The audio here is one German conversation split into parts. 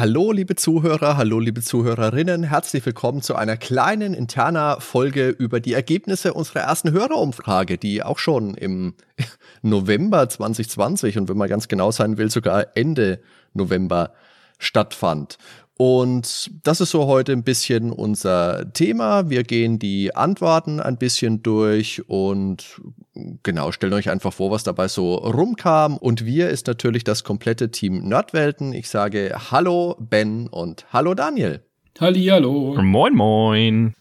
Hallo liebe Zuhörer, hallo liebe Zuhörerinnen, herzlich willkommen zu einer kleinen interner Folge über die Ergebnisse unserer ersten Hörerumfrage, die auch schon im November 2020 und wenn man ganz genau sein will, sogar Ende November stattfand. Und das ist so heute ein bisschen unser Thema. Wir gehen die Antworten ein bisschen durch und genau, stellen euch einfach vor, was dabei so rumkam. Und wir ist natürlich das komplette Team Nerdwelten. Ich sage Hallo Ben und Hallo Daniel. Halli, hallo. Moin, moin.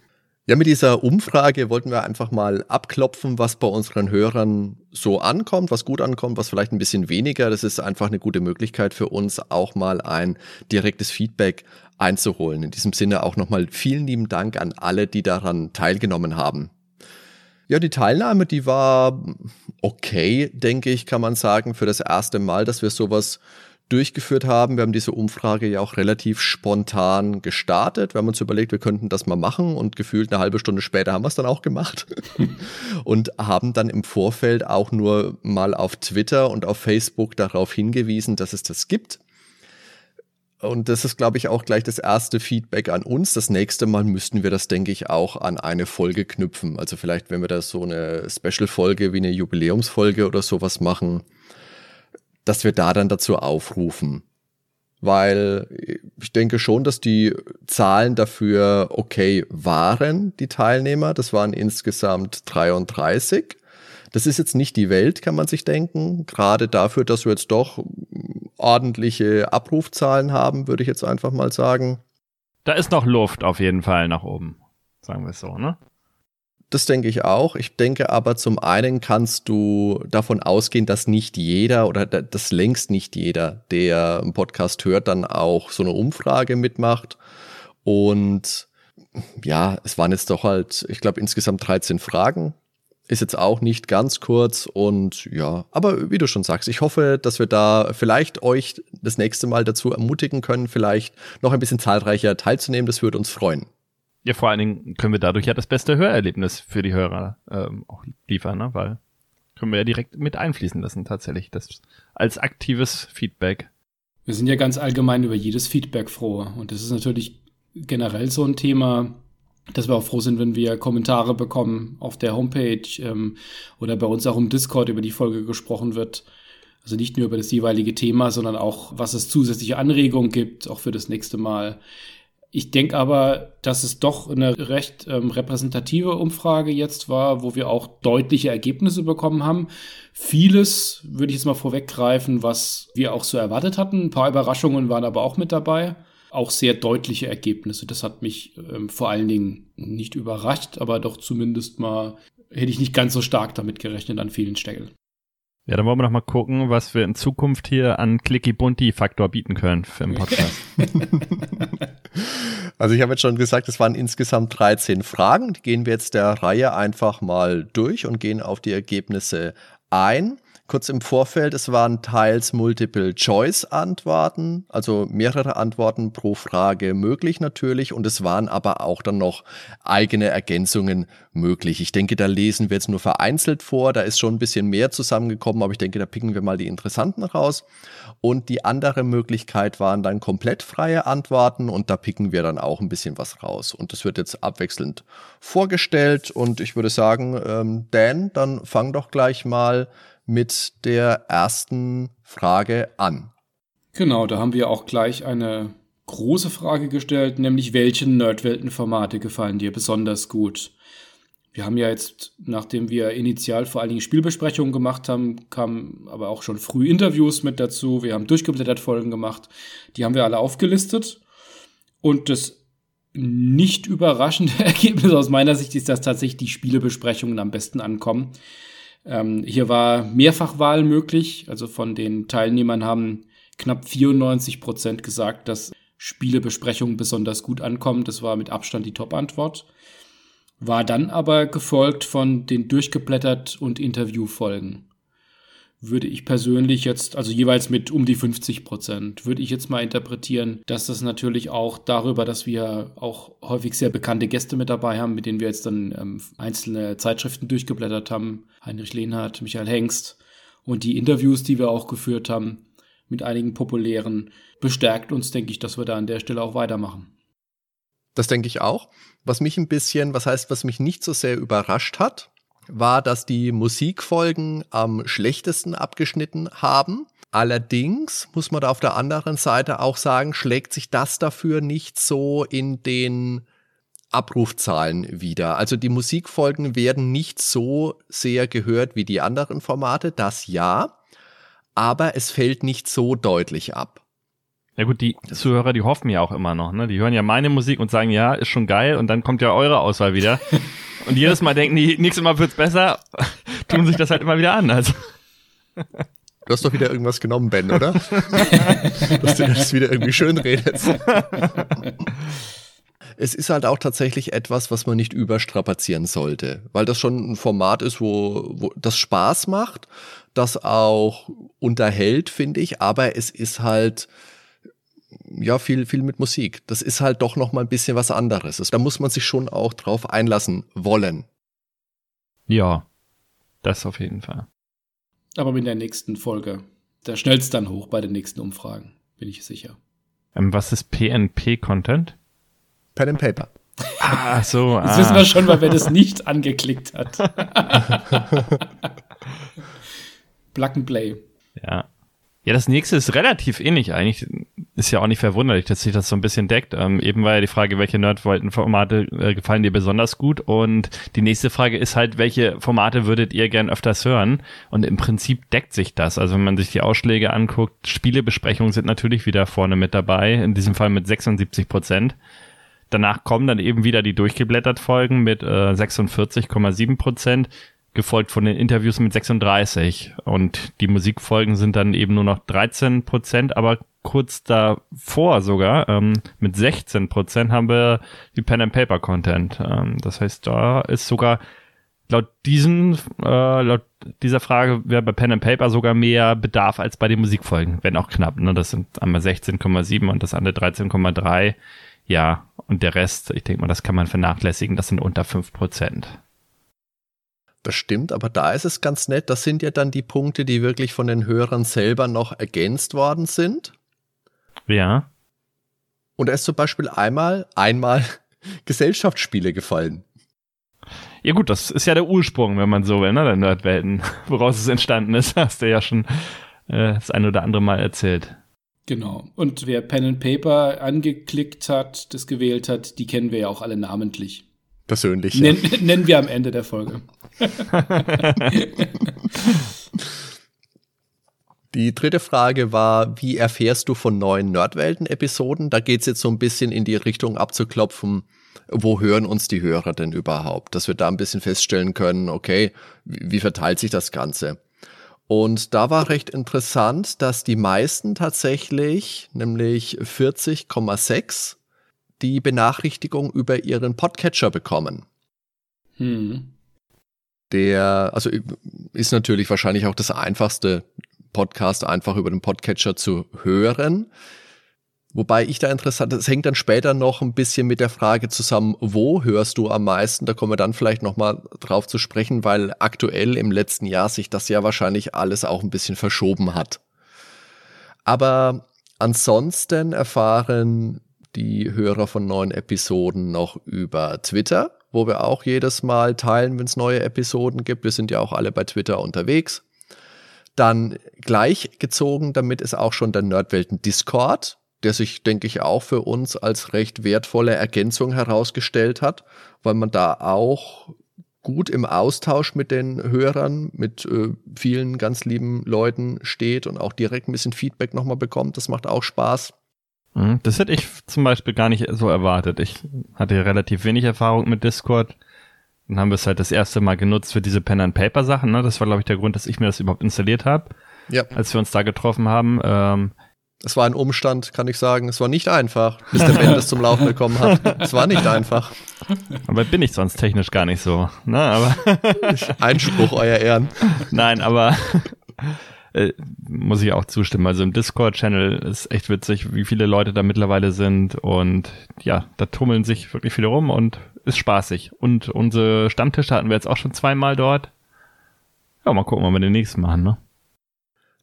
Ja, mit dieser Umfrage wollten wir einfach mal abklopfen, was bei unseren Hörern so ankommt, was gut ankommt, was vielleicht ein bisschen weniger. Das ist einfach eine gute Möglichkeit für uns, auch mal ein direktes Feedback einzuholen. In diesem Sinne auch nochmal vielen lieben Dank an alle, die daran teilgenommen haben. Ja, die Teilnahme, die war okay, denke ich, kann man sagen, für das erste Mal, dass wir sowas durchgeführt haben. Wir haben diese Umfrage ja auch relativ spontan gestartet. Wir haben uns überlegt, wir könnten das mal machen und gefühlt eine halbe Stunde später haben wir es dann auch gemacht und haben dann im Vorfeld auch nur mal auf Twitter und auf Facebook darauf hingewiesen, dass es das gibt. Und das ist, glaube ich, auch gleich das erste Feedback an uns. Das nächste Mal müssten wir das, denke ich, auch an eine Folge knüpfen. Also vielleicht, wenn wir da so eine Special-Folge wie eine Jubiläumsfolge oder sowas machen, dass wir da dann dazu aufrufen. Weil ich denke schon, dass die Zahlen dafür okay waren, die Teilnehmer. Das waren insgesamt 33. Das ist jetzt nicht die Welt, kann man sich denken. Gerade dafür, dass wir jetzt doch ordentliche Abrufzahlen haben, würde ich jetzt einfach mal sagen. Da ist noch Luft auf jeden Fall nach oben, sagen wir es so, ne? Das denke ich auch. Ich denke aber zum einen kannst du davon ausgehen, dass nicht jeder oder dass längst nicht jeder, der einen Podcast hört, dann auch so eine Umfrage mitmacht. Und ja, es waren jetzt doch halt, ich glaube, insgesamt 13 Fragen. Ist jetzt auch nicht ganz kurz und ja, aber wie du schon sagst, ich hoffe, dass wir da vielleicht euch das nächste Mal dazu ermutigen können, vielleicht noch ein bisschen zahlreicher teilzunehmen. Das würde uns freuen. Ja, vor allen Dingen können wir dadurch ja das beste Hörerlebnis für die Hörer ähm, auch liefern, ne? weil können wir ja direkt mit einfließen lassen, tatsächlich, das als aktives Feedback. Wir sind ja ganz allgemein über jedes Feedback froh und das ist natürlich generell so ein Thema, dass wir auch froh sind, wenn wir Kommentare bekommen auf der Homepage ähm, oder bei uns auch im Discord über die Folge gesprochen wird. Also nicht nur über das jeweilige Thema, sondern auch, was es zusätzliche Anregungen gibt, auch für das nächste Mal. Ich denke aber, dass es doch eine recht ähm, repräsentative Umfrage jetzt war, wo wir auch deutliche Ergebnisse bekommen haben. Vieles würde ich jetzt mal vorweggreifen, was wir auch so erwartet hatten. Ein paar Überraschungen waren aber auch mit dabei. Auch sehr deutliche Ergebnisse. Das hat mich ähm, vor allen Dingen nicht überrascht, aber doch zumindest mal hätte ich nicht ganz so stark damit gerechnet an vielen Stellen. Ja, dann wollen wir noch mal gucken, was wir in Zukunft hier an Clicky-Bunty-Faktor bieten können für den Podcast. also ich habe jetzt schon gesagt, es waren insgesamt 13 Fragen. Die gehen wir jetzt der Reihe einfach mal durch und gehen auf die Ergebnisse ein kurz im Vorfeld, es waren teils Multiple-Choice-Antworten, also mehrere Antworten pro Frage möglich natürlich und es waren aber auch dann noch eigene Ergänzungen möglich. Ich denke, da lesen wir jetzt nur vereinzelt vor, da ist schon ein bisschen mehr zusammengekommen, aber ich denke, da picken wir mal die interessanten raus. Und die andere Möglichkeit waren dann komplett freie Antworten und da picken wir dann auch ein bisschen was raus. Und das wird jetzt abwechselnd vorgestellt und ich würde sagen, ähm, Dan, dann fang doch gleich mal mit der ersten Frage an. Genau, da haben wir auch gleich eine große Frage gestellt, nämlich welche Nerdwelten-Formate gefallen dir besonders gut? Wir haben ja jetzt, nachdem wir initial vor allen Dingen Spielbesprechungen gemacht haben, kamen aber auch schon früh Interviews mit dazu. Wir haben durchgeblättert Folgen gemacht. Die haben wir alle aufgelistet. Und das nicht überraschende Ergebnis aus meiner Sicht ist, dass tatsächlich die Spielebesprechungen am besten ankommen. Ähm, hier war Mehrfachwahl möglich. Also von den Teilnehmern haben knapp 94 Prozent gesagt, dass Spielebesprechungen besonders gut ankommen. Das war mit Abstand die Top-Antwort. War dann aber gefolgt von den durchgeblättert und Interviewfolgen. Würde ich persönlich jetzt, also jeweils mit um die 50 Prozent, würde ich jetzt mal interpretieren, dass das natürlich auch darüber, dass wir auch häufig sehr bekannte Gäste mit dabei haben, mit denen wir jetzt dann ähm, einzelne Zeitschriften durchgeblättert haben, Heinrich Lehnhardt, Michael Hengst und die Interviews, die wir auch geführt haben mit einigen populären, bestärkt uns, denke ich, dass wir da an der Stelle auch weitermachen. Das denke ich auch. Was mich ein bisschen, was heißt, was mich nicht so sehr überrascht hat, war, dass die Musikfolgen am schlechtesten abgeschnitten haben. Allerdings muss man da auf der anderen Seite auch sagen, schlägt sich das dafür nicht so in den Abrufzahlen wieder. Also die Musikfolgen werden nicht so sehr gehört wie die anderen Formate, das ja, aber es fällt nicht so deutlich ab. Ja gut, die Zuhörer, die hoffen ja auch immer noch, ne? Die hören ja meine Musik und sagen, ja, ist schon geil und dann kommt ja eure Auswahl wieder. Und jedes Mal denken die, nächstes Mal wird's besser, tun sich das halt immer wieder an. Also. Du hast doch wieder irgendwas genommen, Ben, oder? Dass du das wieder irgendwie schön redest. es ist halt auch tatsächlich etwas, was man nicht überstrapazieren sollte, weil das schon ein Format ist, wo, wo das Spaß macht, das auch unterhält, finde ich, aber es ist halt ja, viel, viel mit Musik. Das ist halt doch noch mal ein bisschen was anderes. Da muss man sich schon auch drauf einlassen wollen. Ja, das auf jeden Fall. Aber mit der nächsten Folge, da schnellt es dann hoch bei den nächsten Umfragen, bin ich sicher. Ähm, was ist PNP-Content? Pen and Paper. Ah, so. Jetzt ah. wissen wir schon, weil wer das nicht angeklickt hat. Plug and Play. Ja. Ja, das nächste ist relativ ähnlich eigentlich. Ist ja auch nicht verwunderlich, dass sich das so ein bisschen deckt. Ähm, eben war ja die Frage, welche Nerdwolten-Formate äh, gefallen dir besonders gut? Und die nächste Frage ist halt, welche Formate würdet ihr gern öfters hören? Und im Prinzip deckt sich das. Also wenn man sich die Ausschläge anguckt, Spielebesprechungen sind natürlich wieder vorne mit dabei. In diesem Fall mit 76 Prozent. Danach kommen dann eben wieder die durchgeblättert Folgen mit äh, 46,7 Prozent gefolgt von den Interviews mit 36 und die Musikfolgen sind dann eben nur noch 13 Prozent, aber kurz davor sogar ähm, mit 16 Prozent haben wir die Pen and Paper Content. Ähm, das heißt, da ist sogar laut diesen äh, laut dieser Frage wäre bei Pen and Paper sogar mehr Bedarf als bei den Musikfolgen, wenn auch knapp. Ne? Das sind einmal 16,7 und das andere 13,3. Ja, und der Rest, ich denke mal, das kann man vernachlässigen. Das sind unter 5 Prozent. Das stimmt, aber da ist es ganz nett. Das sind ja dann die Punkte, die wirklich von den Hörern selber noch ergänzt worden sind. Ja. Und da ist zum Beispiel einmal, einmal Gesellschaftsspiele gefallen. Ja gut, das ist ja der Ursprung, wenn man so will, ne, der Nerdwelten, woraus es entstanden ist, hast du ja schon äh, das ein oder andere Mal erzählt. Genau. Und wer Pen and Paper angeklickt hat, das gewählt hat, die kennen wir ja auch alle namentlich. Persönlich. Ja. nennen wir am Ende der Folge. Die dritte Frage war, wie erfährst du von neuen Nerdwelten-Episoden? Da geht es jetzt so ein bisschen in die Richtung abzuklopfen, wo hören uns die Hörer denn überhaupt? Dass wir da ein bisschen feststellen können, okay, wie verteilt sich das Ganze? Und da war recht interessant, dass die meisten tatsächlich, nämlich 40,6, die Benachrichtigung über ihren Podcatcher bekommen. Hm. Der, also ist natürlich wahrscheinlich auch das einfachste Podcast einfach über den Podcatcher zu hören. Wobei ich da interessant, das hängt dann später noch ein bisschen mit der Frage zusammen, wo hörst du am meisten? Da kommen wir dann vielleicht nochmal drauf zu sprechen, weil aktuell im letzten Jahr sich das ja wahrscheinlich alles auch ein bisschen verschoben hat. Aber ansonsten erfahren die Hörer von neuen Episoden noch über Twitter, wo wir auch jedes Mal teilen, wenn es neue Episoden gibt. Wir sind ja auch alle bei Twitter unterwegs. Dann gleichgezogen, damit ist auch schon der Nerdwelten Discord, der sich, denke ich, auch für uns als recht wertvolle Ergänzung herausgestellt hat, weil man da auch gut im Austausch mit den Hörern, mit äh, vielen ganz lieben Leuten steht und auch direkt ein bisschen Feedback nochmal bekommt. Das macht auch Spaß. Mhm. Das hätte ich zum Beispiel gar nicht so erwartet. Ich hatte relativ wenig Erfahrung mit Discord. Dann haben wir es halt das erste Mal genutzt für diese Pen and Paper Sachen. Ne? Das war, glaube ich, der Grund, dass ich mir das überhaupt installiert habe, ja. als wir uns da getroffen haben. Ähm, es war ein Umstand, kann ich sagen. Es war nicht einfach, bis der Ben das zum Laufen bekommen hat. Es war nicht einfach. Aber bin ich sonst technisch gar nicht so. Ne? Aber Einspruch, euer Ehren. Nein, aber äh, muss ich auch zustimmen. Also im Discord-Channel ist echt witzig, wie viele Leute da mittlerweile sind und ja, da tummeln sich wirklich viele rum und ist spaßig. Und unsere Stammtische hatten wir jetzt auch schon zweimal dort. Ja, mal gucken, wann wir den nächsten machen, ne?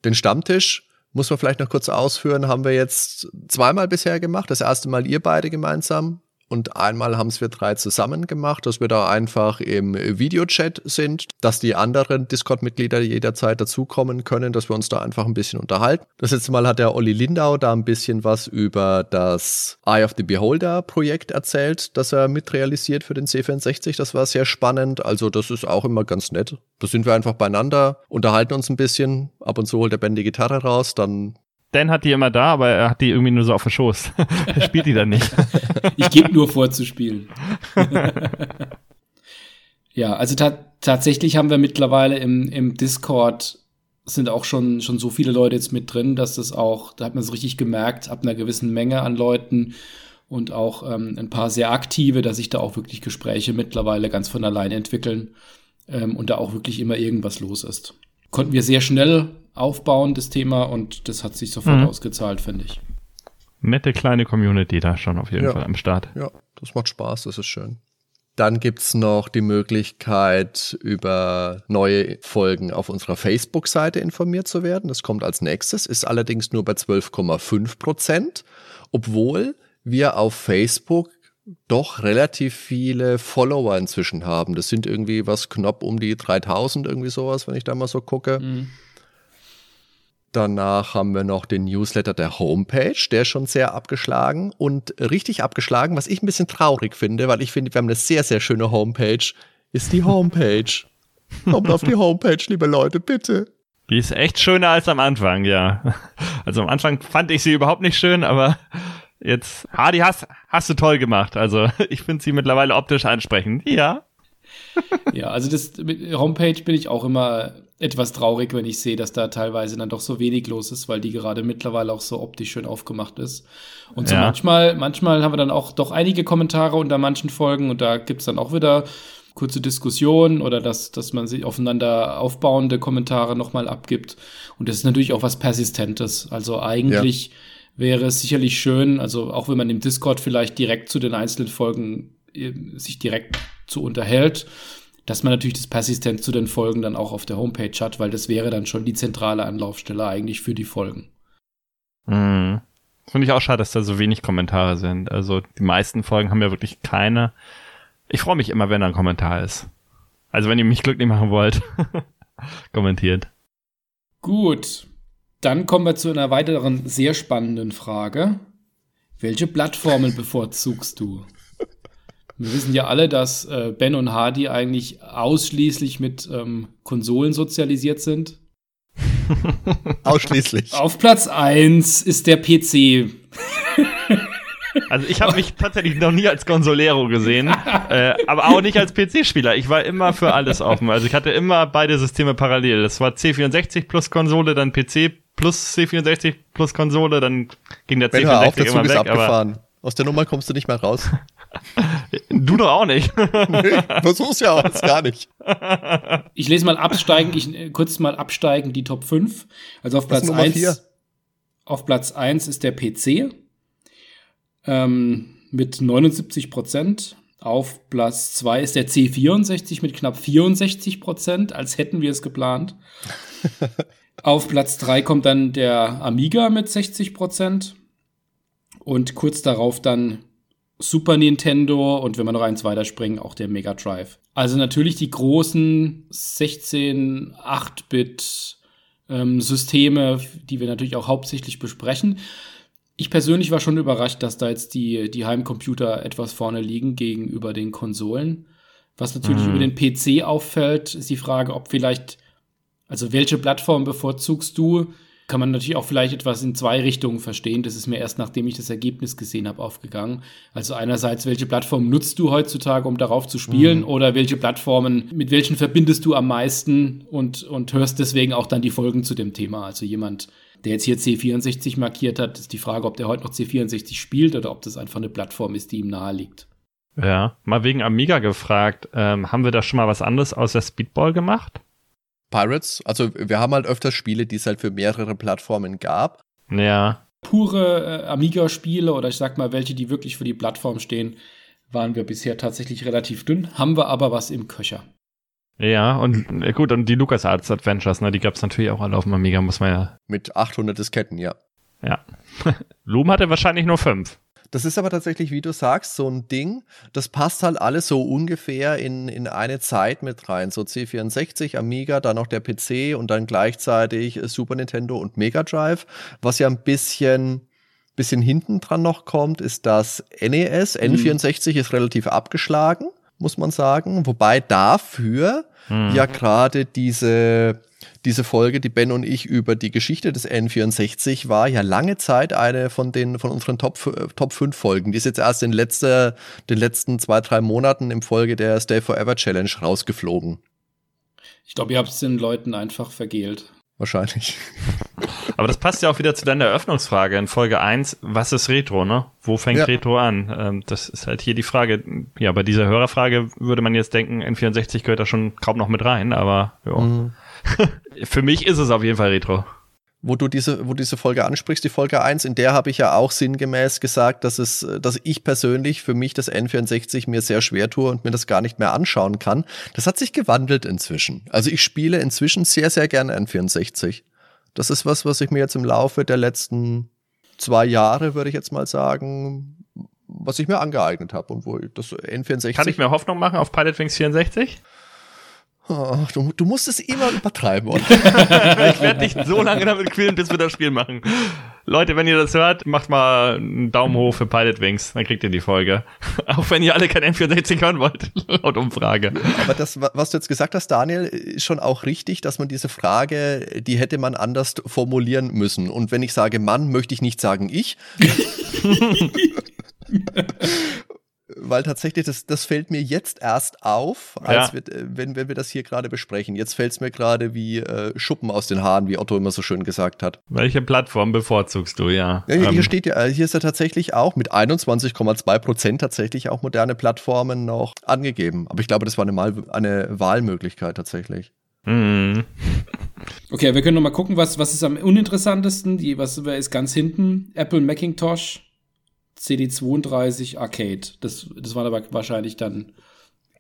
Den Stammtisch muss man vielleicht noch kurz ausführen, haben wir jetzt zweimal bisher gemacht. Das erste Mal ihr beide gemeinsam und einmal haben es wir drei zusammen gemacht, dass wir da einfach im Videochat sind, dass die anderen Discord-Mitglieder jederzeit dazukommen können, dass wir uns da einfach ein bisschen unterhalten. Das letzte Mal hat der Olli Lindau da ein bisschen was über das Eye of the Beholder Projekt erzählt, das er mitrealisiert für den C64. Das war sehr spannend. Also das ist auch immer ganz nett. Da sind wir einfach beieinander, unterhalten uns ein bisschen. Ab und zu holt der Ben die Gitarre raus, dann Dan hat die immer da, aber er hat die irgendwie nur so auf der Schoß. er spielt die dann nicht. ich gebe nur vor zu spielen. ja, also ta tatsächlich haben wir mittlerweile im, im Discord sind auch schon, schon so viele Leute jetzt mit drin, dass das auch, da hat man es richtig gemerkt, ab einer gewissen Menge an Leuten und auch ähm, ein paar sehr aktive, dass sich da auch wirklich Gespräche mittlerweile ganz von allein entwickeln ähm, und da auch wirklich immer irgendwas los ist. Konnten wir sehr schnell aufbauen, das Thema, und das hat sich sofort mhm. ausgezahlt, finde ich. Nette kleine Community da schon auf jeden ja. Fall am Start. Ja, das macht Spaß, das ist schön. Dann gibt es noch die Möglichkeit, über neue Folgen auf unserer Facebook-Seite informiert zu werden. Das kommt als nächstes, ist allerdings nur bei 12,5 Prozent, obwohl wir auf Facebook doch relativ viele Follower inzwischen haben. Das sind irgendwie was knapp um die 3000, irgendwie sowas, wenn ich da mal so gucke. Mhm. Danach haben wir noch den Newsletter der Homepage, der ist schon sehr abgeschlagen und richtig abgeschlagen, was ich ein bisschen traurig finde, weil ich finde, wir haben eine sehr, sehr schöne Homepage, ist die Homepage. Kommt auf die Homepage, liebe Leute, bitte. Die ist echt schöner als am Anfang, ja. Also am Anfang fand ich sie überhaupt nicht schön, aber jetzt, ah, die hast, hast du toll gemacht. Also ich finde sie mittlerweile optisch ansprechend. Ja. Ja, also das mit Homepage bin ich auch immer etwas traurig, wenn ich sehe, dass da teilweise dann doch so wenig los ist, weil die gerade mittlerweile auch so optisch schön aufgemacht ist. Und so ja. manchmal, manchmal haben wir dann auch doch einige Kommentare unter manchen Folgen und da gibt's dann auch wieder kurze Diskussionen oder dass, dass man sich aufeinander aufbauende Kommentare nochmal abgibt. Und das ist natürlich auch was Persistentes. Also eigentlich ja. wäre es sicherlich schön, also auch wenn man im Discord vielleicht direkt zu den einzelnen Folgen äh, sich direkt zu unterhält, dass man natürlich das Persistent zu den Folgen dann auch auf der Homepage hat, weil das wäre dann schon die zentrale Anlaufstelle eigentlich für die Folgen. Mhm. Finde ich auch schade, dass da so wenig Kommentare sind. Also die meisten Folgen haben ja wirklich keine. Ich freue mich immer, wenn da ein Kommentar ist. Also wenn ihr mich glücklich machen wollt, kommentiert. Gut. Dann kommen wir zu einer weiteren sehr spannenden Frage. Welche Plattformen bevorzugst du? Wir wissen ja alle, dass äh, Ben und Hardy eigentlich ausschließlich mit ähm, Konsolen sozialisiert sind. ausschließlich. Auf Platz 1 ist der PC. Also ich habe mich tatsächlich noch nie als Consolero gesehen, äh, aber auch nicht als PC-Spieler. Ich war immer für alles offen. Also ich hatte immer beide Systeme parallel. Das war C64 plus Konsole, dann PC plus C64 plus Konsole, dann ging der C64 auf, der Zug immer ist weg. Abgefahren. Aus der Nummer kommst du nicht mehr raus. Du doch auch nicht. nee, versuch's ja auch gar nicht. Ich lese mal absteigen, ich äh, kurz mal absteigen die Top 5. Also auf Platz 1 auf Platz 1 ist der PC ähm, mit 79 Prozent. Auf Platz 2 ist der C64 mit knapp 64 Prozent, als hätten wir es geplant. auf Platz 3 kommt dann der Amiga mit 60 Prozent. Und kurz darauf dann Super Nintendo und wenn wir noch eins weiterspringen, auch der Mega Drive. Also natürlich die großen 16, 8-Bit ähm, Systeme, die wir natürlich auch hauptsächlich besprechen. Ich persönlich war schon überrascht, dass da jetzt die, die Heimcomputer etwas vorne liegen gegenüber den Konsolen. Was natürlich mhm. über den PC auffällt, ist die Frage, ob vielleicht, also welche Plattform bevorzugst du? Kann man natürlich auch vielleicht etwas in zwei Richtungen verstehen. Das ist mir erst nachdem ich das Ergebnis gesehen habe aufgegangen. Also einerseits, welche Plattform nutzt du heutzutage, um darauf zu spielen? Mhm. Oder welche Plattformen, mit welchen verbindest du am meisten und, und hörst deswegen auch dann die Folgen zu dem Thema? Also jemand, der jetzt hier C64 markiert hat, ist die Frage, ob der heute noch C64 spielt oder ob das einfach eine Plattform ist, die ihm nahe liegt. Ja, mal wegen Amiga gefragt, ähm, haben wir da schon mal was anderes außer Speedball gemacht? Pirates, also wir haben halt öfters Spiele, die es halt für mehrere Plattformen gab. Ja. Pure äh, Amiga-Spiele oder ich sag mal welche, die wirklich für die Plattform stehen, waren wir bisher tatsächlich relativ dünn. Haben wir aber was im Köcher. Ja, und äh, gut, und die LucasArts Adventures, ne, die gab es natürlich auch alle auf dem Amiga, muss man ja. Mit 800 Disketten, ja. Ja. Loom hatte wahrscheinlich nur fünf. Das ist aber tatsächlich, wie du sagst, so ein Ding, das passt halt alles so ungefähr in, in eine Zeit mit rein. So C64, Amiga, dann noch der PC und dann gleichzeitig Super Nintendo und Mega Drive. Was ja ein bisschen, bisschen hinten dran noch kommt, ist das NES. Mhm. N64 ist relativ abgeschlagen, muss man sagen. Wobei dafür mhm. ja gerade diese diese Folge, die Ben und ich über die Geschichte des N64 war ja lange Zeit eine von den von unseren Top, Top 5 Folgen. Die ist jetzt erst in letzter, den letzten zwei, drei Monaten im Folge der Stay Forever Challenge rausgeflogen. Ich glaube, ihr habt es den Leuten einfach vergelt. Wahrscheinlich. Aber das passt ja auch wieder zu deiner Eröffnungsfrage in Folge 1. Was ist Retro, ne? Wo fängt ja. Retro an? Ähm, das ist halt hier die Frage. Ja, bei dieser Hörerfrage würde man jetzt denken, N64 gehört da schon kaum noch mit rein, aber ja. Mhm. Für mich ist es auf jeden Fall Retro. Wo du diese, wo diese Folge ansprichst, die Folge 1, in der habe ich ja auch sinngemäß gesagt, dass es, dass ich persönlich für mich das N64 mir sehr schwer tue und mir das gar nicht mehr anschauen kann. Das hat sich gewandelt inzwischen. Also ich spiele inzwischen sehr, sehr gerne N64. Das ist was, was ich mir jetzt im Laufe der letzten zwei Jahre, würde ich jetzt mal sagen, was ich mir angeeignet habe und wo das N64. Kann ich mir Hoffnung machen auf Pilot Wings 64? Oh, du, du, musst es immer übertreiben, oder? ich werde nicht so lange damit quälen, bis wir das Spiel machen. Leute, wenn ihr das hört, macht mal einen Daumen hoch für Pilot Wings, dann kriegt ihr die Folge. Auch wenn ihr alle kein N64 hören wollt, laut Umfrage. Aber das, was du jetzt gesagt hast, Daniel, ist schon auch richtig, dass man diese Frage, die hätte man anders formulieren müssen. Und wenn ich sage Mann, möchte ich nicht sagen ich. Weil tatsächlich, das, das fällt mir jetzt erst auf, als ja. wir, äh, wenn, wenn wir das hier gerade besprechen. Jetzt fällt es mir gerade wie äh, Schuppen aus den Haaren, wie Otto immer so schön gesagt hat. Welche Plattform bevorzugst du, ja? ja hier, ähm. steht ja, hier ist ja tatsächlich auch mit 21,2 Prozent tatsächlich auch moderne Plattformen noch angegeben. Aber ich glaube, das war eine, Mal eine Wahlmöglichkeit tatsächlich. Mhm. Okay, wir können noch mal gucken, was, was ist am uninteressantesten. Die, was ist ganz hinten? Apple Macintosh CD32 Arcade. Das, das war aber wahrscheinlich dann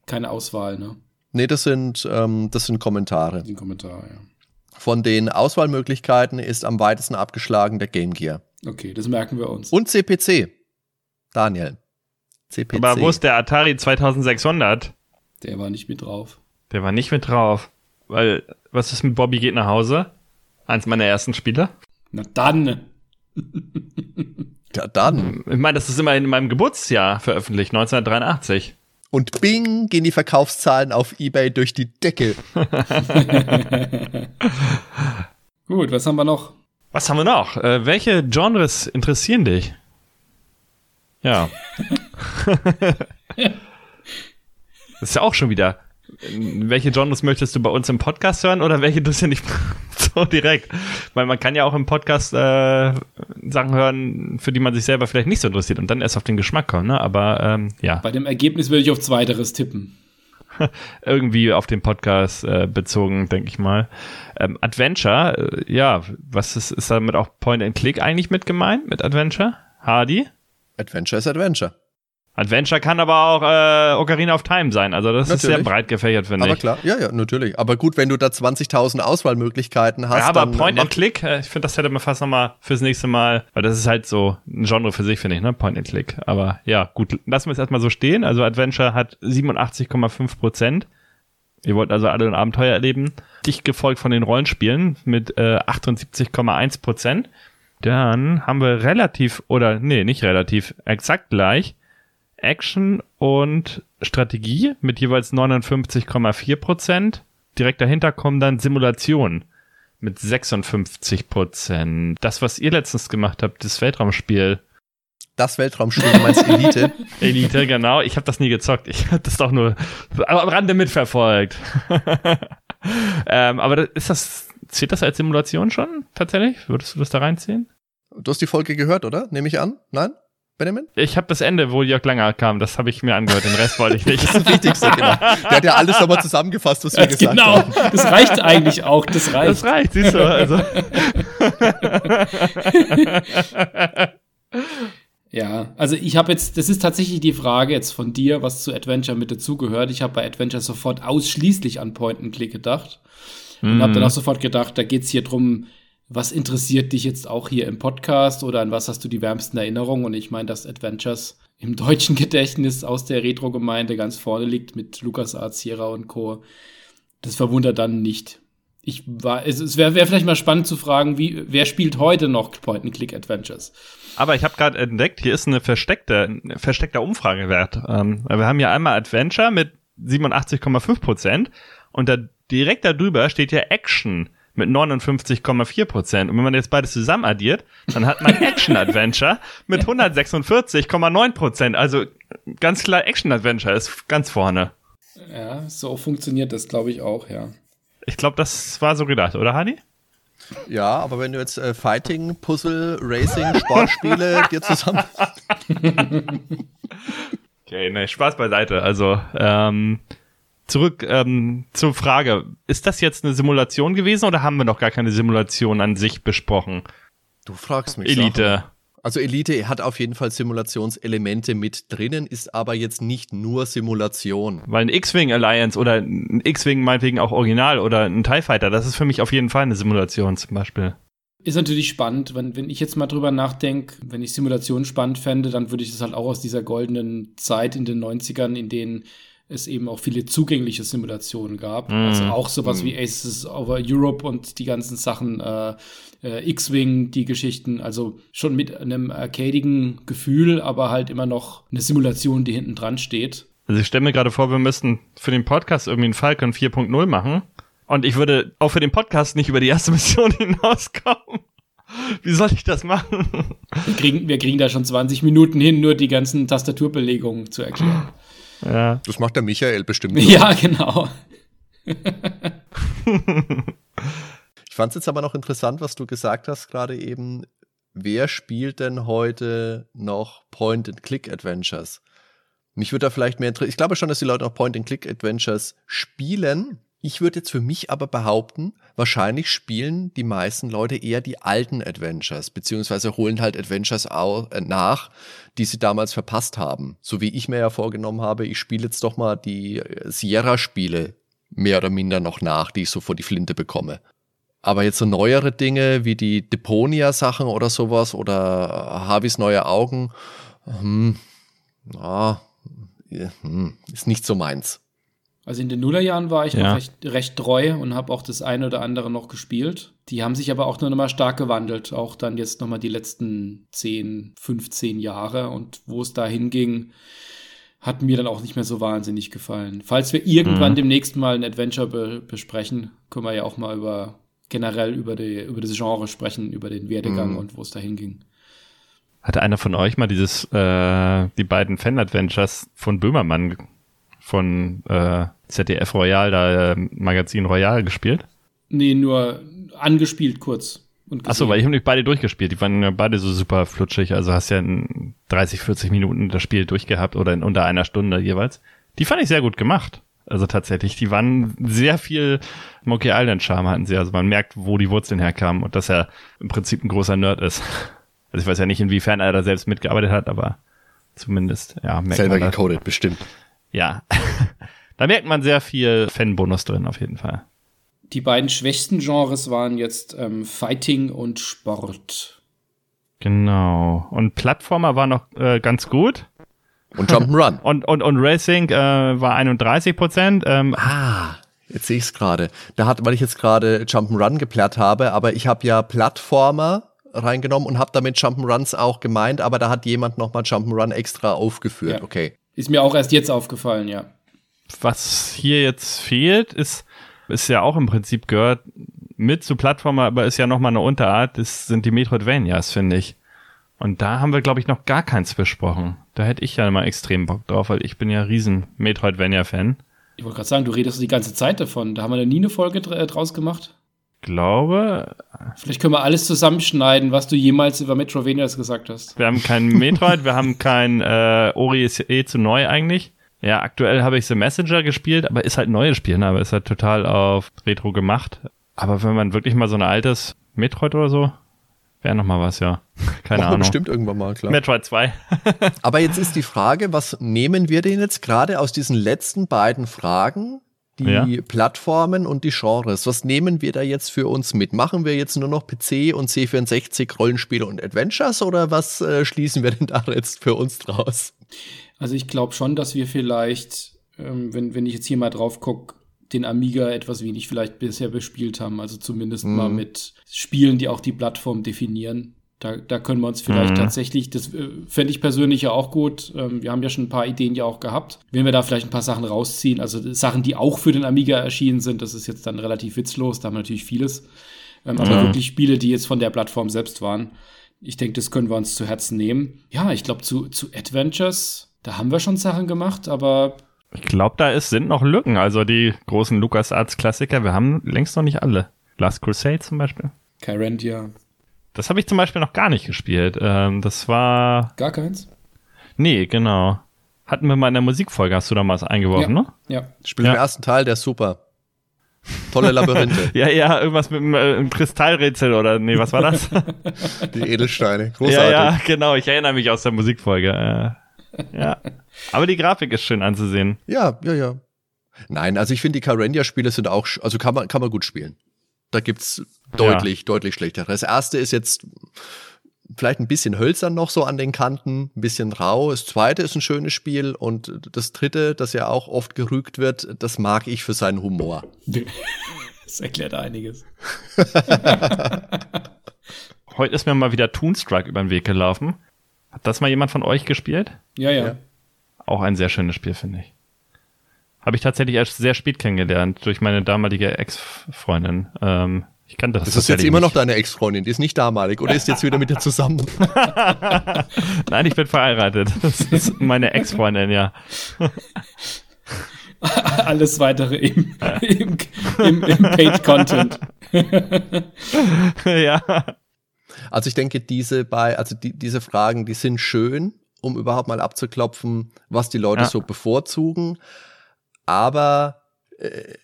keine Auswahl, ne? Nee, das sind, ähm, das sind Kommentare. Das sind Kommentare, ja. Von den Auswahlmöglichkeiten ist am weitesten abgeschlagen der Game Gear. Okay, das merken wir uns. Und CPC. Daniel. CPC. Aber wo ist der Atari 2600? Der war nicht mit drauf. Der war nicht mit drauf. Weil, was ist mit Bobby geht nach Hause? Eins meiner ersten Spiele. Na dann. Ja, dann. Ich meine, das ist immer in meinem Geburtsjahr veröffentlicht, 1983. Und bing, gehen die Verkaufszahlen auf Ebay durch die Decke. Gut, was haben wir noch? Was haben wir noch? Äh, welche Genres interessieren dich? Ja. das ist ja auch schon wieder welche Genres möchtest du bei uns im Podcast hören oder welche du ja nicht so direkt? Weil man kann ja auch im Podcast äh, Sachen hören, für die man sich selber vielleicht nicht so interessiert und dann erst auf den Geschmack kommen, ne? Aber ähm, ja. Bei dem Ergebnis würde ich auf Zweiteres tippen. Irgendwie auf den Podcast äh, bezogen, denke ich mal. Ähm, Adventure, äh, ja, was ist, ist damit auch Point and Click eigentlich mit gemeint, mit Adventure? Hardy? Adventure ist Adventure. Adventure kann aber auch äh, Ocarina of Time sein. Also das natürlich. ist sehr breit gefächert, finde ich. Aber klar, ja, ja, natürlich. Aber gut, wenn du da 20.000 Auswahlmöglichkeiten hast. Ja, aber Point and Click, äh, ich finde, das hätte man fast nochmal fürs nächste Mal, weil das ist halt so ein Genre für sich, finde ich, ne? Point and Click. Aber ja, gut, lassen wir es erstmal so stehen. Also Adventure hat 87,5 Prozent. Ihr wollt also alle ein Abenteuer erleben. Dicht gefolgt von den Rollenspielen mit äh, 78,1 Prozent. Dann haben wir relativ, oder nee, nicht relativ, exakt gleich Action und Strategie mit jeweils 59,4 Prozent. Direkt dahinter kommen dann Simulationen mit 56 Prozent. Das, was ihr letztens gemacht habt, das Weltraumspiel. Das Weltraumspiel, du meinst Elite? Elite, genau. Ich habe das nie gezockt. Ich habe das doch nur am Rande mitverfolgt. ähm, aber ist das, zählt das als Simulation schon tatsächlich? Würdest du das da reinziehen? Du hast die Folge gehört, oder? Nehme ich an? Nein? Benjamin? Ich habe das Ende, wo Jörg Langer kam, das habe ich mir angehört, den Rest wollte ich nicht. Das ist das Wichtigste, genau. Der hat ja alles nochmal zusammengefasst, was wir Ja, gesagt genau, haben. das reicht eigentlich auch, das reicht. Das reicht, siehst du. Also. Ja, also ich habe jetzt, das ist tatsächlich die Frage jetzt von dir, was zu Adventure mit dazugehört. Ich habe bei Adventure sofort ausschließlich an Point-and-Click gedacht und habe dann auch sofort gedacht, da geht's hier drum, was interessiert dich jetzt auch hier im Podcast oder an was hast du die wärmsten Erinnerungen? Und ich meine, dass Adventures im deutschen Gedächtnis aus der Retro-Gemeinde ganz vorne liegt mit LucasArts, Sierra und Co. Das verwundert dann nicht. Ich war, es, es wäre wär vielleicht mal spannend zu fragen, wie, wer spielt heute noch Point-and-Click-Adventures? Aber ich habe gerade entdeckt, hier ist eine versteckte, versteckter Umfragewert. Ähm, wir haben hier einmal Adventure mit 87,5 Prozent und da direkt darüber steht ja Action mit 59,4 Prozent. Und wenn man jetzt beides zusammen addiert, dann hat man Action Adventure mit 146,9 Prozent. Also ganz klar, Action Adventure ist ganz vorne. Ja, so funktioniert das, glaube ich, auch, ja. Ich glaube, das war so gedacht, oder Hani? Ja, aber wenn du jetzt äh, Fighting, Puzzle, Racing, Sportspiele dir zusammen. Okay, ne, Spaß beiseite. Also, ähm, zurück ähm, zur Frage. Ist das jetzt eine Simulation gewesen oder haben wir noch gar keine Simulation an sich besprochen? Du fragst mich. Elite. Sachen. Also Elite hat auf jeden Fall Simulationselemente mit drinnen, ist aber jetzt nicht nur Simulation. Weil ein X-Wing Alliance oder ein X-Wing meinetwegen auch Original oder ein TIE Fighter, das ist für mich auf jeden Fall eine Simulation zum Beispiel. Ist natürlich spannend, wenn, wenn ich jetzt mal drüber nachdenke, wenn ich Simulationen spannend fände, dann würde ich das halt auch aus dieser goldenen Zeit in den 90ern, in denen es eben auch viele zugängliche Simulationen gab. Mhm. Also auch sowas wie Aces over Europe und die ganzen Sachen, äh, äh, X-Wing, die Geschichten, also schon mit einem arcadigen Gefühl, aber halt immer noch eine Simulation, die hinten dran steht. Also ich stelle mir gerade vor, wir müssten für den Podcast irgendwie einen Falcon 4.0 machen. Und ich würde auch für den Podcast nicht über die erste Mission hinauskommen. Wie soll ich das machen? Wir kriegen, wir kriegen da schon 20 Minuten hin, nur die ganzen Tastaturbelegungen zu erklären. Ja. Das macht der Michael bestimmt. Ja, genau. Ich fand es jetzt aber noch interessant, was du gesagt hast gerade eben. Wer spielt denn heute noch Point-and-Click-Adventures? Mich würde da vielleicht mehr interessieren. Ich glaube schon, dass die Leute noch Point-and-Click-Adventures spielen. Ich würde jetzt für mich aber behaupten, wahrscheinlich spielen die meisten Leute eher die alten Adventures, beziehungsweise holen halt Adventures au äh, nach, die sie damals verpasst haben. So wie ich mir ja vorgenommen habe, ich spiele jetzt doch mal die äh, Sierra-Spiele mehr oder minder noch nach, die ich so vor die Flinte bekomme. Aber jetzt so neuere Dinge wie die Deponia-Sachen oder sowas oder Harveys neue Augen, hm, ah, hm, ist nicht so meins. Also in den Nullerjahren war ich Ja. noch recht, recht treu und habe auch das eine oder andere noch gespielt. Die haben sich aber auch nur noch mal stark gewandelt, auch dann jetzt noch mal die letzten 10, 15 Jahre und wo es da hinging, hat mir dann auch nicht mehr so wahnsinnig gefallen. Falls wir irgendwann Mhm. demnächst mal ein Adventure be besprechen, können wir ja auch mal über generell über, die, über das Genre sprechen, über den Werdegang Mhm. und wo es da hinging. Hatte einer von euch mal dieses, äh, die beiden Fan-Adventures von Böhmermann von äh, ZDF Royal, da äh, Magazin Royal gespielt? Nee, nur angespielt kurz. Und Achso, weil ich habe nämlich beide durchgespielt. Die waren ja beide so super flutschig. Also hast ja in 30, 40 Minuten das Spiel durchgehabt oder in unter einer Stunde jeweils. Die fand ich sehr gut gemacht. Also tatsächlich, die waren sehr viel Monkey Island Charme hatten sie. Also man merkt, wo die Wurzeln herkamen und dass er im Prinzip ein großer Nerd ist. Also ich weiß ja nicht, inwiefern er da selbst mitgearbeitet hat, aber zumindest, ja, merkt Selber man das. gecodet, bestimmt. Ja. da merkt man sehr viel Fanbonus drin, auf jeden Fall. Die beiden schwächsten Genres waren jetzt ähm, Fighting und Sport. Genau. Und Plattformer war noch äh, ganz gut. Und Jump'n'Run. Und, und, und Racing äh, war 31 Prozent. Ähm, ah, jetzt sehe ich es gerade. Da hat, weil ich jetzt gerade Jump'n'Run geplärt habe, aber ich habe ja Plattformer reingenommen und habe damit Jump'n'Runs auch gemeint, aber da hat jemand nochmal Jump'n'Run extra aufgeführt. Ja. Okay. Ist mir auch erst jetzt aufgefallen, ja. was hier jetzt fehlt, ist, ist ja auch im Prinzip gehört mit zu Plattformer, aber ist ja nochmal eine Unterart, das sind die Metroidvanias, finde ich. Und da haben wir, glaube ich, noch gar keins besprochen. Da hätte ich ja mal extrem Bock drauf, weil ich bin ja riesen Metroidvania-Fan. Ich wollte gerade sagen, du redest die ganze Zeit davon. Da haben wir da nie eine Folge äh, draus gemacht. Glaube. Vielleicht können wir alles zusammenschneiden, was du jemals über Metrovanias gesagt hast. Wir haben kein Metroid, wir haben kein äh, Ori ist eh zu neu eigentlich. Ja, aktuell habe ich The Messenger gespielt, aber ist halt ein neues Spiel, ne? aber ist halt total auf Retro gemacht. Aber wenn man wirklich mal so ein altes Metroid oder so, wäre noch mal was, ja. Keine Machen Ahnung. bestimmt irgendwann mal, klar. Metroid 2. Aber jetzt ist die Frage, was nehmen wir denn jetzt gerade aus diesen letzten beiden Fragen? Die Ja. Plattformen und die Genres. Was nehmen wir da jetzt für uns mit? Machen wir jetzt nur noch PC und C64 Rollenspiele und Adventures oder was äh, schließen wir denn da jetzt für uns draus? Also ich glaube schon, dass wir vielleicht, ähm, wenn, wenn ich jetzt hier mal drauf gucke, den Amiga etwas wenig vielleicht bisher bespielt haben. Also zumindest mal mit Spielen, die auch die Plattform definieren. Da, da können wir uns vielleicht Mhm. tatsächlich, das äh, fände ich persönlich ja auch gut. Ähm, wir haben ja schon ein paar Ideen ja auch gehabt. Wenn wir da vielleicht ein paar Sachen rausziehen, also Sachen, die auch für den Amiga erschienen sind, das ist jetzt dann relativ witzlos, da haben wir natürlich vieles. Ähm, aber Mhm. wirklich Spiele, die jetzt von der Plattform selbst waren. Ich denke, das können wir uns zu Herzen nehmen. Ja, ich glaube, zu, zu Adventures, da haben wir schon Sachen gemacht, aber Ich glaube, da ist, sind noch Lücken. Also die großen LucasArts-Klassiker, wir haben längst noch nicht alle. Last Crusade zum Beispiel. Kyrandia, Das habe ich zum Beispiel noch gar nicht gespielt. Ähm, das war. gar keins. Nee, genau. Hatten wir mal in der Musikfolge, hast du damals eingeworfen, Ja. ne? Ja, Spiel Ja. im ersten Teil, der ist super. Tolle Labyrinthe, Ja, ja, irgendwas mit einem äh, einem Kristallrätsel oder nee, was war das? die Edelsteine. ja, Großartig. ja, genau. Ich erinnere mich aus der Musikfolge. Äh, ja. Aber die Grafik ist schön anzusehen. Ja, ja, ja. Nein, also ich finde, die Carendia-Spiele sind auch, also kann man, kann man gut spielen. Da gibt's deutlich, deutlich schlechtere. Das erste ist jetzt vielleicht ein bisschen hölzern noch so an den Kanten, ein bisschen rau. Das zweite ist ein schönes Spiel und das dritte, das ja auch oft gerügt wird, das mag ich für seinen Humor. das erklärt einiges. Heute ist mir mal wieder Toonstruck über den Weg gelaufen. Hat das mal jemand von euch gespielt? Ja, ja. Ja. Auch ein sehr schönes Spiel, finde ich. Habe ich tatsächlich erst sehr spät kennengelernt durch meine damalige Ex-Freundin. Ähm, ich kannte das Das ist jetzt tatsächlich immer noch nicht. deine Ex-Freundin, die ist nicht damalig oder ist jetzt wieder mit dir zusammen? Nein, ich bin verheiratet. Das ist meine Ex-Freundin, ja. Alles weitere im, im, im, im Paid-Content. ja. Also ich denke, diese bei, also die, diese Fragen, die sind schön, um überhaupt mal abzuklopfen, was die Leute Ja. so bevorzugen. Aber äh,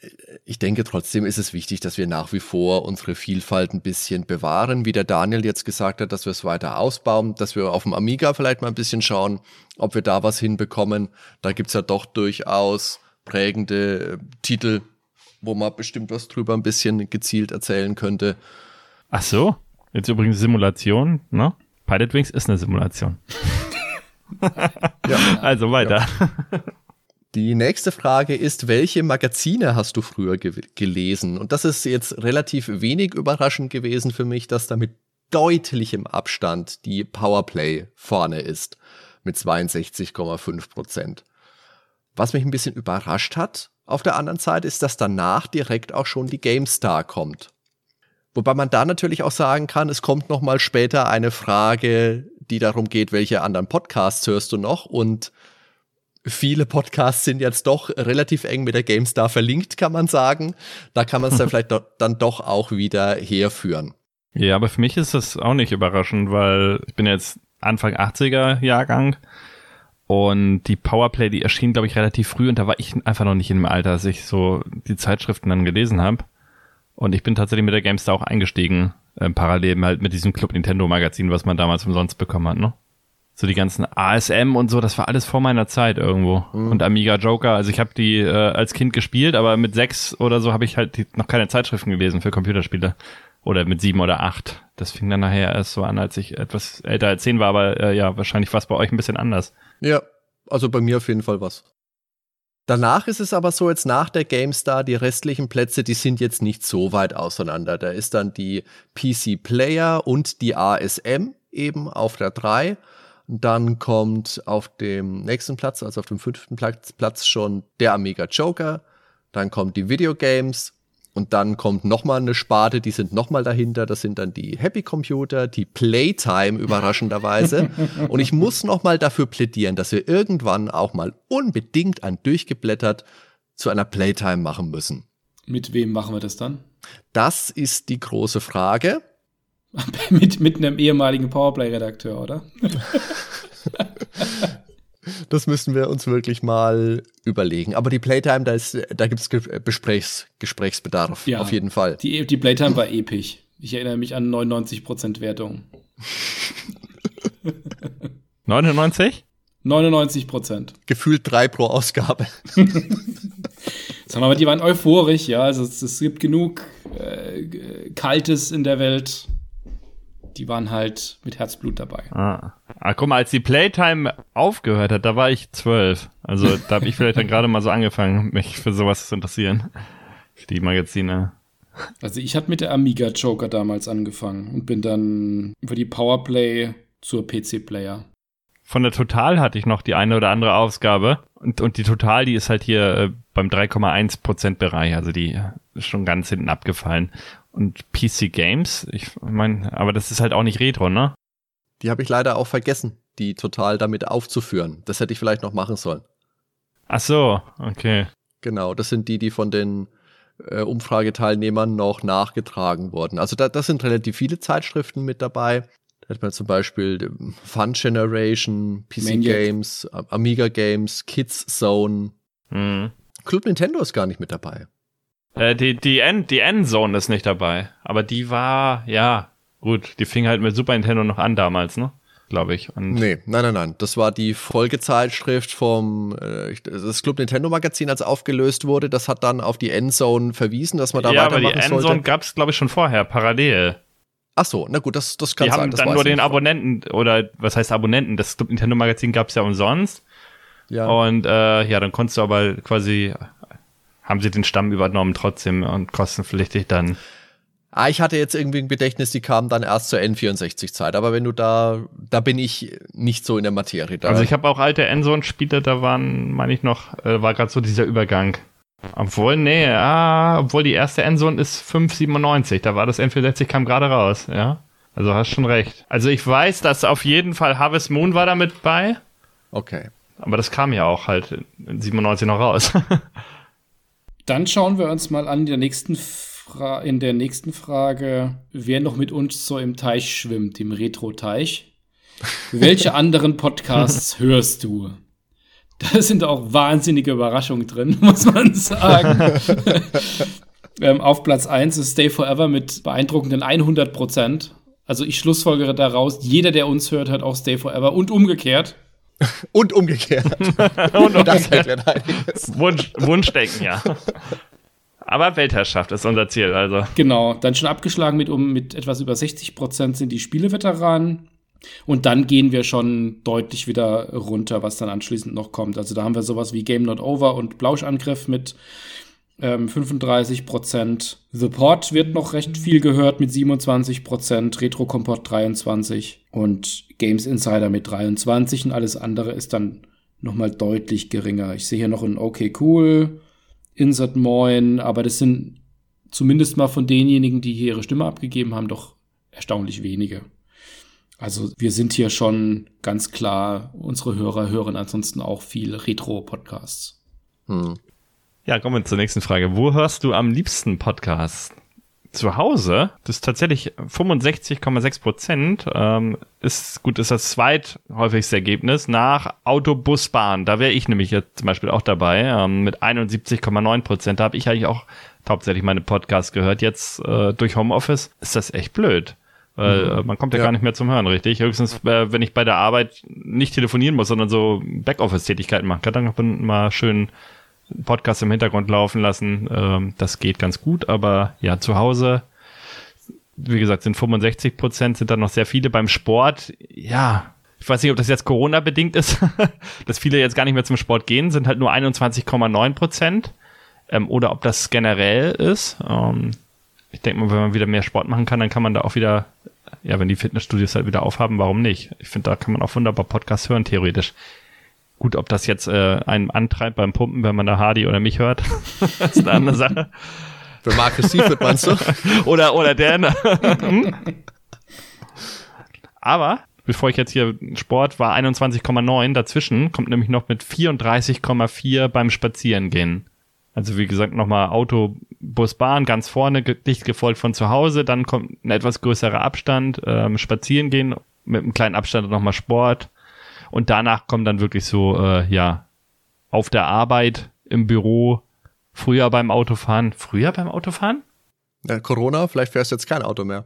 ich denke trotzdem ist es wichtig, dass wir nach wie vor unsere Vielfalt ein bisschen bewahren. Wie der Daniel jetzt gesagt hat, dass wir es weiter ausbauen, dass wir auf dem Amiga vielleicht mal ein bisschen schauen, ob wir da was hinbekommen. Da gibt's ja doch durchaus prägende äh, Titel, wo man bestimmt was drüber ein bisschen gezielt erzählen könnte. Ach so. Jetzt übrigens Simulation, ne? Pilot Wings ist eine Simulation. Ja. Also weiter. Die nächste Frage ist, welche Magazine hast du früher ge gelesen? Und das ist jetzt relativ wenig überraschend gewesen für mich, dass da mit deutlichem Abstand die Powerplay vorne ist mit 62,5 Prozent. Was mich ein bisschen überrascht hat auf der anderen Seite ist, dass danach direkt auch schon die GameStar kommt. Wobei man da natürlich auch sagen kann, es kommt noch mal später eine Frage, die darum geht, welche anderen Podcasts hörst du noch und viele Podcasts sind jetzt doch relativ eng mit der GameStar verlinkt, kann man sagen. Da kann man es dann vielleicht do dann doch auch wieder herführen. Ja, aber für mich ist das auch nicht überraschend, weil ich bin jetzt Anfang 80er Jahrgang und die Powerplay, die erschien, glaube ich, relativ früh und da war ich einfach noch nicht in dem Alter, als ich so die Zeitschriften dann gelesen habe. Und ich bin tatsächlich mit der GameStar auch eingestiegen, äh, parallel halt mit diesem Club Nintendo Magazin, was man damals umsonst bekommen hat, ne? So die ganzen ASM und so, das war alles vor meiner Zeit irgendwo. Und Amiga Joker, also ich habe die äh, als Kind gespielt, aber mit sechs oder so habe ich halt die, noch keine Zeitschriften gelesen für Computerspiele. Oder mit sieben oder acht. Das fing dann nachher erst so an, als ich etwas älter als zehn war, aber äh, ja, wahrscheinlich war es bei euch ein bisschen anders. Ja, also bei mir auf jeden Fall was. Danach ist es aber so, jetzt nach der GameStar, die restlichen Plätze, die sind jetzt nicht so weit auseinander. Da ist dann die PC Player und die ASM eben auf der 3. Und dann kommt auf dem nächsten Platz, also auf dem fünften Platz, Platz schon der Amiga Joker. Dann kommt die Videogames. Und dann kommt nochmal eine Sparte, die sind nochmal dahinter. Das sind dann die Happy Computer, die Playtime überraschenderweise. Und ich muss nochmal dafür plädieren, dass wir irgendwann auch mal unbedingt ein Durchgeblättert zu einer Playtime machen müssen. Mit wem machen wir das dann? Das ist die große Frage. mit, mit einem ehemaligen Powerplay-Redakteur, oder? Das müssen wir uns wirklich mal überlegen. Aber die Playtime, da, da gibt es Gesprächs, Gesprächsbedarf. Ja, auf jeden Fall. Die, die Playtime war episch. Ich erinnere mich an 99% Wertung. 99? 99% Gefühlt drei pro Ausgabe. Sagen wir mal, die waren euphorisch, ja. Also es, es gibt genug äh, Kaltes in der Welt die waren halt mit Herzblut dabei. Ah. ah, guck mal, als die Playtime aufgehört hat, da war ich zwölf. Also da habe ich vielleicht dann gerade mal so angefangen, mich für sowas zu interessieren. Für die Magazine. Also ich habe mit der Amiga Joker damals angefangen und bin dann über die Powerplay zur PC-Player. Von der Total hatte ich noch die eine oder andere Ausgabe. Und, und die Total, die ist halt hier äh, beim 3,1% Bereich. Also die ist schon ganz hinten abgefallen und PC Games. Ich meine, aber das ist halt auch nicht Retro, ne? Die habe ich leider auch vergessen, die total damit aufzuführen. Das hätte ich vielleicht noch machen sollen. Ach so, okay. Genau, das sind die, die von den äh, Umfrageteilnehmern noch nachgetragen wurden. Also da, das sind relativ viele Zeitschriften mit dabei. Da hat man zum Beispiel Fun Generation, PC Maniac. Games, Amiga Games, Kids Zone. Mhm. Club Nintendo ist gar nicht mit dabei. Äh, die, die, End, die Endzone ist nicht dabei. Aber die war, ja, gut, die fing halt mit Super Nintendo noch an damals, ne? Glaube ich. Und nee, nein, nein, nein. Das war die Folgezeitschrift vom äh, das Club Nintendo Magazin, als aufgelöst wurde. Das hat dann auf die Endzone verwiesen, dass man da ja, weitermachen sollte. Ja, aber die Endzone gab es, glaube ich, schon vorher, parallel. Ach so, na gut, das, das kann die sein. Die haben das dann nur den Abonnenten, oder was heißt Abonnenten? Das Club Nintendo Magazin gab es ja umsonst. Ja. Und äh, ja, dann konntest du aber quasi haben sie den Stamm übernommen trotzdem und kostenpflichtig dann. Ah, ich hatte jetzt irgendwie ein Gedächtnis, die kamen dann erst zur N64-Zeit, aber wenn du da, da bin ich nicht so in der Materie. Da. Also ich habe auch alte Endzone-Spiele, da waren, meine ich noch, äh, war gerade so dieser Übergang. Obwohl, nee, ah, obwohl die erste Endzone ist 597, da war das N64 kam gerade raus, ja. Also hast schon recht. Also ich weiß, dass auf jeden Fall Harvest Moon war da mit bei. Okay. Aber das kam ja auch halt in 97 noch raus. Dann schauen wir uns mal an in der nächsten, Fra in der nächsten Frage, wer noch mit uns so im Teich schwimmt, im Retro-Teich. Welche anderen Podcasts hörst du? Da sind auch wahnsinnige Überraschungen drin, muss man sagen. ähm, auf Platz 1 ist Stay Forever mit beeindruckenden 100 Prozent. Also ich schlussfolgere daraus, jeder, der uns hört, hat auch Stay Forever und umgekehrt. Und umgekehrt. Und umgekehrt. Das Wunsch, Wunschdenken, ja. Aber Weltherrschaft ist unser Ziel, also. Genau, dann schon abgeschlagen mit um mit etwas über 60 Prozent sind die Spieleveteranen. Und dann gehen wir schon deutlich wieder runter, was dann anschließend noch kommt. Also da haben wir sowas wie Game Not Over und Blauschangriff mit ähm, 35 Prozent. The Pod wird noch recht viel gehört mit 27 Prozent, Retro Comport 23 und Games Insider mit 23 und alles andere ist dann nochmal deutlich geringer. Ich sehe hier noch ein Okay Cool, Insert Moin, aber das sind zumindest mal von denjenigen, die hier ihre Stimme abgegeben haben, doch erstaunlich wenige. Also wir sind hier schon ganz klar, unsere Hörer hören ansonsten auch viel Retro-Podcasts. Hm. Ja, kommen wir zur nächsten Frage. Wo hörst du am liebsten Podcasts? Zu Hause, das ist tatsächlich 65,6 Prozent, ähm, ist gut, ist das zweithäufigste Ergebnis nach Autobusbahn. Da wäre ich nämlich jetzt zum Beispiel auch dabei, ähm, mit 71,9 Prozent. Da habe ich eigentlich auch hauptsächlich meine Podcasts gehört. Jetzt äh, durch Homeoffice ist das echt blöd. Weil mhm. Äh, man kommt ja, ja, gar nicht mehr zum Hören, richtig? Höchstens, äh, wenn ich bei der Arbeit nicht telefonieren muss, sondern so Backoffice-Tätigkeiten machen kann, dann mal schön Podcast im Hintergrund laufen lassen. Ähm, das geht ganz gut, aber ja, zu Hause, wie gesagt, sind 65 Prozent, sind dann noch sehr viele beim Sport. Ja, ich weiß nicht, ob das jetzt Corona-bedingt ist, dass viele jetzt gar nicht mehr zum Sport gehen, sind halt nur 21,9 Prozent. Ähm, oder ob das generell ist. Ähm, ich denke mal, wenn man wieder mehr Sport machen kann, dann kann man da auch wieder, ja, wenn die Fitnessstudios halt wieder aufhaben, warum nicht? Ich finde, da kann man auch wunderbar Podcast hören, theoretisch. Gut, ob das jetzt äh, einen antreibt beim Pumpen, wenn man da Hardy oder mich hört, ist eine andere Sache. Für Markus Siefert meinst du? oder, oder der. Ne? Aber, bevor ich jetzt hier Sport war, 21,9 dazwischen, kommt nämlich noch mit 34,4 beim Spazierengehen. Also wie gesagt, nochmal Auto, Bus, Bahn ganz vorne, dicht gefolgt von zu Hause, dann kommt ein etwas größerer Abstand, ähm, spazieren gehen, mit einem kleinen Abstand nochmal Sport und danach kommt dann wirklich so, äh, ja, auf der Arbeit, im Büro, früher beim Autofahren. Früher beim Autofahren? Ja, Corona, vielleicht fährst du jetzt kein Auto mehr.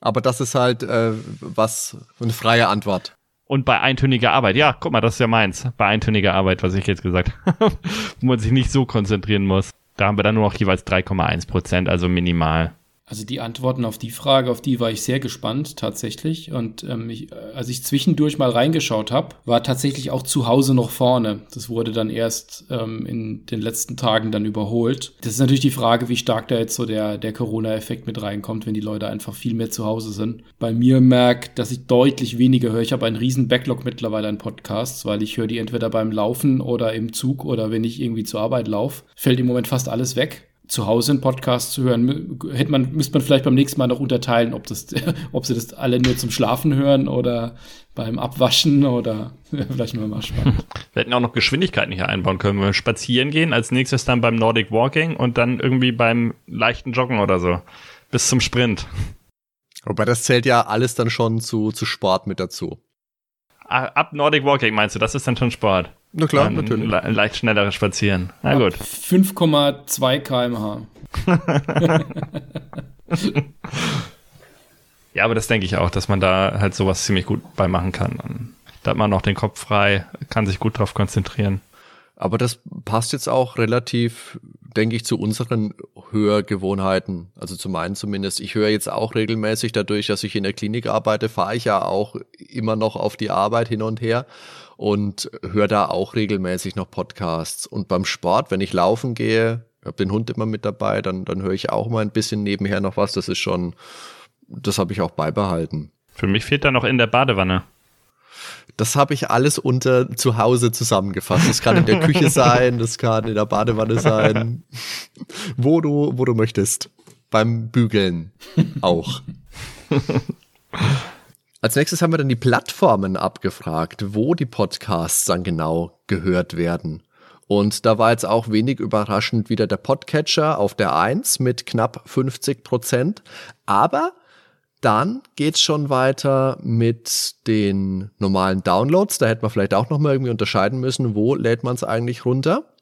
Aber das ist halt äh, was, eine freie Antwort. Und bei eintöniger Arbeit, ja, guck mal, das ist ja meins. Bei eintöniger Arbeit, was ich jetzt gesagt habe, wo man sich nicht so konzentrieren muss. Da haben wir dann nur noch jeweils 3,1 Prozent, also minimal. Also die Antworten auf die Frage, auf die war ich sehr gespannt tatsächlich. Und ähm, ich, als ich zwischendurch mal reingeschaut habe, war tatsächlich auch zu Hause noch vorne. Das wurde dann erst ähm, in den letzten Tagen dann überholt. Das ist natürlich die Frage, wie stark da jetzt so der, der Corona-Effekt mit reinkommt, wenn die Leute einfach viel mehr zu Hause sind. Bei mir merkt, dass ich deutlich weniger höre. Ich habe einen riesen Backlog mittlerweile an Podcasts, weil ich höre die entweder beim Laufen oder im Zug oder wenn ich irgendwie zur Arbeit laufe. Fällt im Moment fast alles weg zu Hause einen Podcast zu hören, hätte man, müsste man vielleicht beim nächsten Mal noch unterteilen, ob das, ob sie das alle nur zum Schlafen hören oder beim Abwaschen oder vielleicht nur mal spannend. Wir hätten auch noch Geschwindigkeiten hier einbauen können. Wir spazieren gehen, als nächstes dann beim Nordic Walking und dann irgendwie beim leichten Joggen oder so. Bis zum Sprint. Wobei das zählt ja alles dann schon zu, zu Sport mit dazu. Ah, ab Nordic Walking meinst du, das ist dann schon Sport? Na klar, Dann natürlich. Le leicht schnelleres Spazieren. Na gut. 5,2 kmh. ja, aber das denke ich auch, dass man da halt sowas ziemlich gut beimachen kann. Da hat man noch den Kopf frei, kann sich gut drauf konzentrieren. Aber das passt jetzt auch relativ, denke ich, zu unseren Hörgewohnheiten. Also zu meinen zumindest. Ich höre jetzt auch regelmäßig dadurch, dass ich in der Klinik arbeite, fahre ich ja auch immer noch auf die Arbeit hin und her und höre da auch regelmäßig noch Podcasts. Und beim Sport, wenn ich laufen gehe, habe den Hund immer mit dabei, dann, dann höre ich auch mal ein bisschen nebenher noch was. Das ist schon, das habe ich auch beibehalten. Für mich fehlt da noch in der Badewanne. Das habe ich alles unter zu Hause zusammengefasst. Das kann in der Küche sein, das kann in der Badewanne sein, wo du, wo du möchtest. Beim Bügeln auch. Als nächstes haben wir dann die Plattformen abgefragt, wo die Podcasts dann genau gehört werden. Und da war jetzt auch wenig überraschend wieder der Podcatcher auf der 1 mit knapp 50 Prozent. Aber dann geht's schon weiter mit den normalen Downloads. Da hätte man vielleicht auch nochmal irgendwie unterscheiden müssen, wo lädt man es eigentlich runter.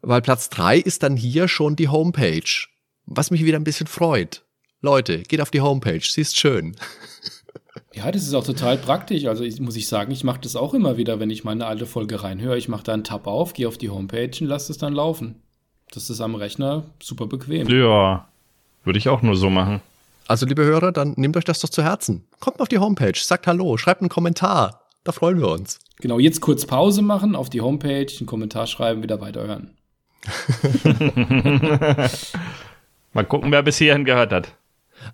Weil Platz 3 ist dann hier schon die Homepage. Was mich wieder ein bisschen freut. Leute, geht auf die Homepage, sie ist schön. Ja, das ist auch total praktisch. Also ich, muss ich sagen, ich mache das auch immer wieder, wenn ich meine alte Folge reinhöre. Ich mache da einen Tab auf, gehe auf die Homepage und lasse es dann laufen. Das ist am Rechner super bequem. Ja, würde ich auch nur so machen. Also liebe Hörer, dann nehmt euch das doch zu Herzen. Kommt auf die Homepage, sagt Hallo, schreibt einen Kommentar. Da freuen wir uns. Genau, jetzt kurz Pause machen, auf die Homepage, einen Kommentar schreiben, wieder weiterhören. Mal gucken, wer bis hierhin gehört hat.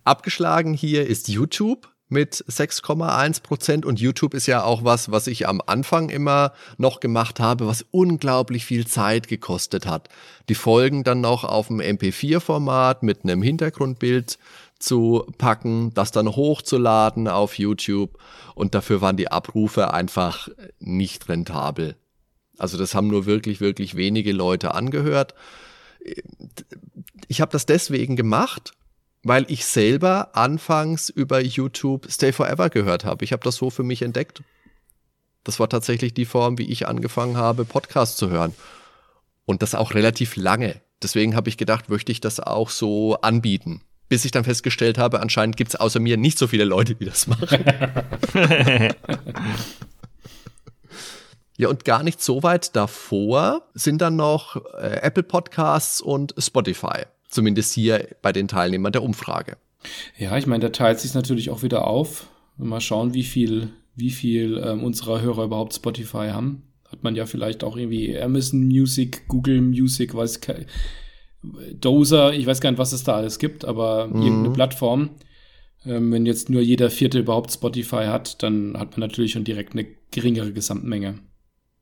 Abgeschlagen hier ist YouTube mit 6,1 Prozent und YouTube ist ja auch was, was ich am Anfang immer noch gemacht habe, was unglaublich viel Zeit gekostet hat. Die Folgen dann noch auf dem MP4-Format mit einem Hintergrundbild zu packen, das dann hochzuladen auf YouTube und dafür waren die Abrufe einfach nicht rentabel. Also das haben nur wirklich, wirklich wenige Leute angehört. Ich habe das deswegen gemacht, weil ich selber anfangs über YouTube Stay Forever gehört habe. Ich habe das so für mich entdeckt. Das war tatsächlich die Form, wie ich angefangen habe, Podcasts zu hören. Und das auch relativ lange. Deswegen habe ich gedacht, möchte ich das auch so anbieten. Bis ich dann festgestellt habe, anscheinend gibt es außer mir nicht so viele Leute, die das machen. ja, und gar nicht so weit davor sind dann noch äh, Apple Podcasts und Spotify. Zumindest hier bei den Teilnehmern der Umfrage. Ja, ich meine, da teilt sich natürlich auch wieder auf. Mal schauen, wie viel, wie viel ähm, unserer Hörer überhaupt Spotify haben. Hat man ja vielleicht auch irgendwie Amazon Music, Google Music, weiß Dozer, ich weiß gar nicht, was es da alles gibt, aber mhm. irgendeine Plattform. Ähm, wenn jetzt nur jeder Vierte überhaupt Spotify hat, dann hat man natürlich schon direkt eine geringere Gesamtmenge.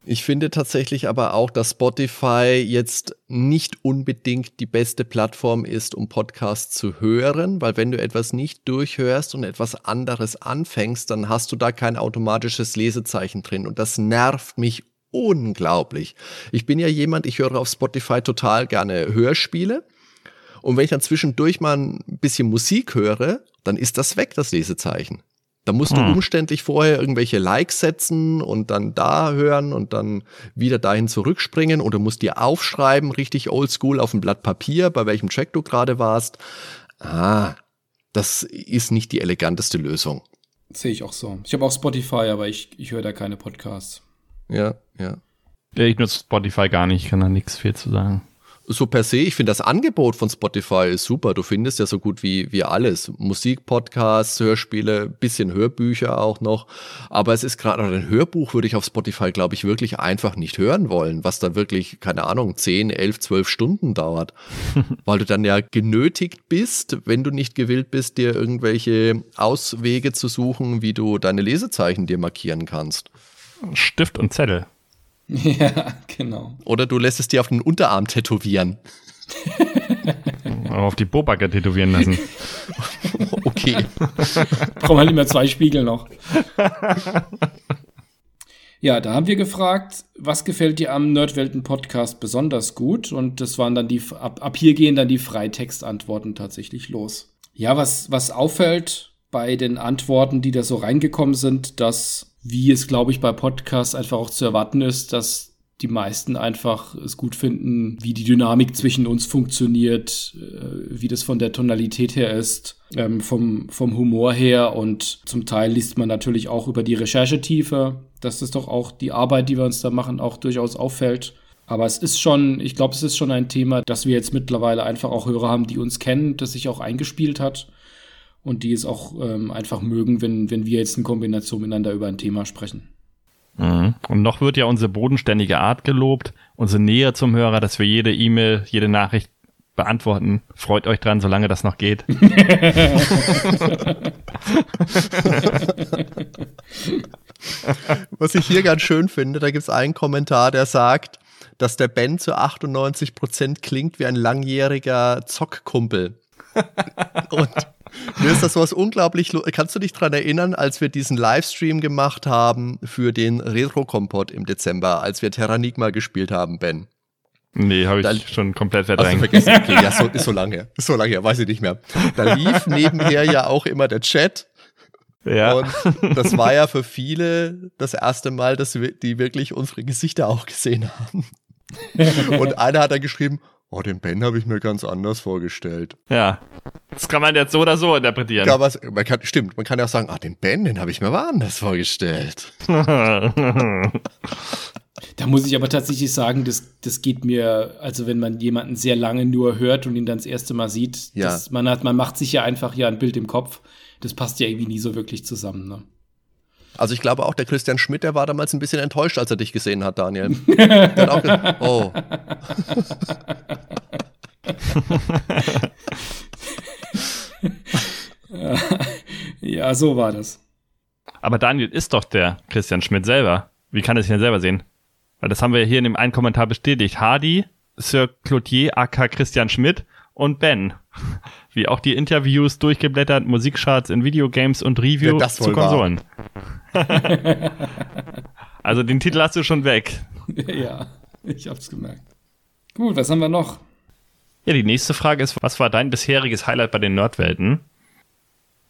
Ich finde tatsächlich aber auch, dass Spotify jetzt nicht unbedingt die beste Plattform ist, um Podcasts zu hören, weil wenn du etwas nicht durchhörst und etwas anderes anfängst, dann hast du da kein automatisches Lesezeichen drin und das nervt mich unglaublich. Ich bin ja jemand, ich höre auf Spotify total gerne Hörspiele. Und wenn ich dann zwischendurch mal ein bisschen Musik höre, dann ist das weg, das Lesezeichen. Da musst hm. du umständlich vorher irgendwelche Likes setzen und dann da hören und dann wieder dahin zurückspringen oder musst dir aufschreiben, richtig oldschool auf dem Blatt Papier, bei welchem Track du gerade warst. Ah, das ist nicht die eleganteste Lösung. Sehe ich auch so. Ich habe auch Spotify, aber ich, ich höre da keine Podcasts. Ja, ja. Ich nutze Spotify gar nicht, kann da nichts viel zu sagen so per se, ich finde das Angebot von Spotify ist super. Du findest ja so gut wie, wie alles. Musik, Podcasts, Hörspiele, bisschen Hörbücher auch noch. Aber es ist gerade ein Hörbuch würde ich auf Spotify, glaube ich, wirklich einfach nicht hören wollen, was dann wirklich, keine Ahnung, 10, 11, 12 Stunden dauert. Weil du dann ja genötigt bist, wenn du nicht gewillt bist, dir irgendwelche Auswege zu suchen, wie du deine Lesezeichen dir markieren kannst. Stift und Zettel. Ja, genau. Oder du lässt es dir auf den Unterarm tätowieren. auf die Bobacke tätowieren lassen. okay. Brauchen wir nicht mehr zwei Spiegel noch. Ja, da haben wir gefragt, was gefällt dir am Nerdwelten-Podcast besonders gut? Und das waren dann die, ab, ab hier gehen dann die Freitextantworten tatsächlich los. Ja, was, was auffällt bei den Antworten, die da so reingekommen sind, dass wie es, glaube ich, bei Podcasts einfach auch zu erwarten ist, dass die meisten einfach es gut finden, wie die Dynamik zwischen uns funktioniert, äh, wie das von der Tonalität her ist, ähm, vom, vom Humor her und zum Teil liest man natürlich auch über die Recherchetiefe, dass das doch auch die Arbeit, die wir uns da machen, auch durchaus auffällt. Aber es ist schon, ich glaube, es ist schon ein Thema, dass wir jetzt mittlerweile einfach auch Hörer haben, die uns kennen, das sich auch eingespielt hat und die es auch ähm, einfach mögen, wenn, wenn wir jetzt in Kombination miteinander über ein Thema sprechen. Mhm. Und noch wird ja unsere bodenständige Art gelobt, unsere Nähe zum Hörer, dass wir jede E-Mail, jede Nachricht beantworten. Freut euch dran, solange das noch geht. Was ich hier ganz schön finde, da gibt es einen Kommentar, der sagt, dass der Ben zu 98 Prozent klingt wie ein langjähriger Zockkumpel. Und mir ist das was unglaublich. Kannst du dich daran erinnern, als wir diesen Livestream gemacht haben für den Retro-Kompott im Dezember, als wir Terranigma gespielt haben, Ben? Nee, habe ich da, schon komplett verdrängt. Du vergessen? Okay, ja, so, ist so lange her. Ist so lange her, weiß ich nicht mehr. Da lief nebenher ja auch immer der Chat. Ja. Und das war ja für viele das erste Mal, dass wir, die wirklich unsere Gesichter auch gesehen haben. Und einer hat da geschrieben, Oh, den Ben habe ich mir ganz anders vorgestellt. Ja. Das kann man jetzt so oder so interpretieren. Ja, was, man kann, stimmt, man kann ja auch sagen, ah, den Ben, den habe ich mir mal anders vorgestellt. Da muss ich aber tatsächlich sagen, das, das geht mir, also wenn man jemanden sehr lange nur hört und ihn dann das erste Mal sieht, ja. das, man, hat, man macht sich ja einfach ja ein Bild im Kopf. Das passt ja irgendwie nie so wirklich zusammen. Ne? Also ich glaube auch, der Christian Schmidt, der war damals ein bisschen enttäuscht, als er dich gesehen hat, Daniel. der hat auch gesagt, oh. ja, so war das. Aber Daniel ist doch der Christian Schmidt selber. Wie kann er sich denn selber sehen? Weil das haben wir hier in dem einen Kommentar bestätigt. Hardy, Sir Cloutier, aka Christian Schmidt und Ben. Wie auch die Interviews durchgeblättert, Musikcharts in Videogames und Reviews ja, zu Konsolen. also den Titel hast du schon weg. Ja, ich hab's gemerkt. Gut, was haben wir noch? Ja, die nächste Frage ist, was war dein bisheriges Highlight bei den Nerdwelten?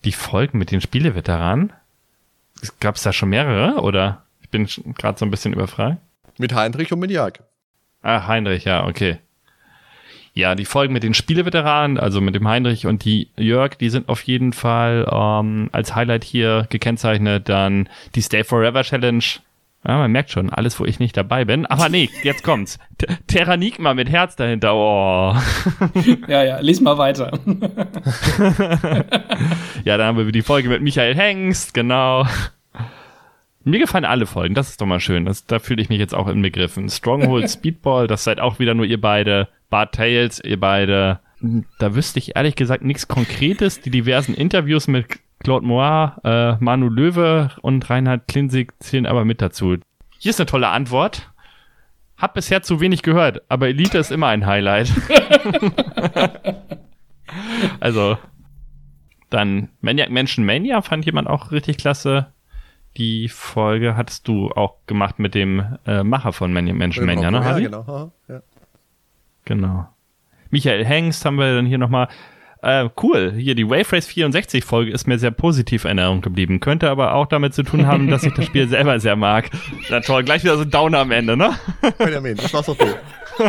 Die Folgen mit den Spieleveteranen? Gab es da schon mehrere, oder? Ich bin gerade so ein bisschen überfragt. Mit Heinrich und mit Jörg. Ah, Heinrich, ja, okay. Ja, die Folgen mit den Spieleveteranen, also mit dem Heinrich und die Jörg, die sind auf jeden Fall ähm, als Highlight hier gekennzeichnet. Dann die Stay Forever Challenge. Ja, man merkt schon, alles, wo ich nicht dabei bin. Aber nee, jetzt kommt's. Terranigma mit Herz dahinter. Oh. Ja, ja, lies mal weiter. ja, dann haben wir die Folge mit Michael Hengst, genau. Mir gefallen alle Folgen, das ist doch mal schön. Das, da fühle ich mich jetzt auch inbegriffen. Stronghold, Speedball, das seid auch wieder nur ihr beide. Bart Tales, ihr beide. Da wüsste ich ehrlich gesagt nichts Konkretes. Die diversen Interviews mit Claude Moir, äh, Manu Löwe und Reinhard Klinsig zählen aber mit dazu. Hier ist eine tolle Antwort. Hab bisher zu wenig gehört, aber Elite ist immer ein Highlight. also, dann Maniac Mansion Mania fand jemand auch richtig klasse. die Folge hattest du auch gemacht mit dem äh, Macher von Menschenmania, ne, Ja, genau. Ja. Genau. Michael Hengst haben wir dann hier nochmal. Äh, cool, hier die Wave Race 64 Folge ist mir sehr positiv in Erinnerung geblieben. Könnte aber auch damit zu tun haben, dass ich das Spiel selber sehr mag. Na toll, gleich wieder so ein Downer am Ende, ne? Benjamin, das war's okay.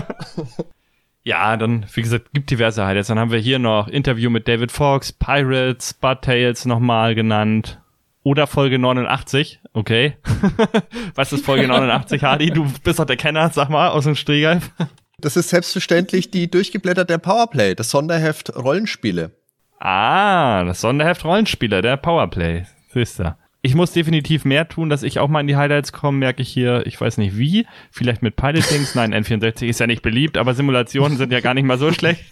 Ja, dann, wie gesagt, gibt diverse Highlights. Dann haben wir hier noch Interview mit David Fox, Pirates, Bud Tales nochmal genannt. Oder Folge 89, okay. Was ist Folge 89, Hardy? Du bist doch der Kenner, sag mal, aus dem Stehgreif. Das ist selbstverständlich die durchgeblätterte Powerplay, das Sonderheft Rollenspiele. Ah, das Sonderheft Rollenspieler, der Powerplay. Siehst du. Ich muss definitiv mehr tun, dass ich auch mal in die Highlights komme, merke ich hier, ich weiß nicht wie, vielleicht mit Pilotings, nein, N64 ist ja nicht beliebt, aber Simulationen sind ja gar nicht mal so schlecht.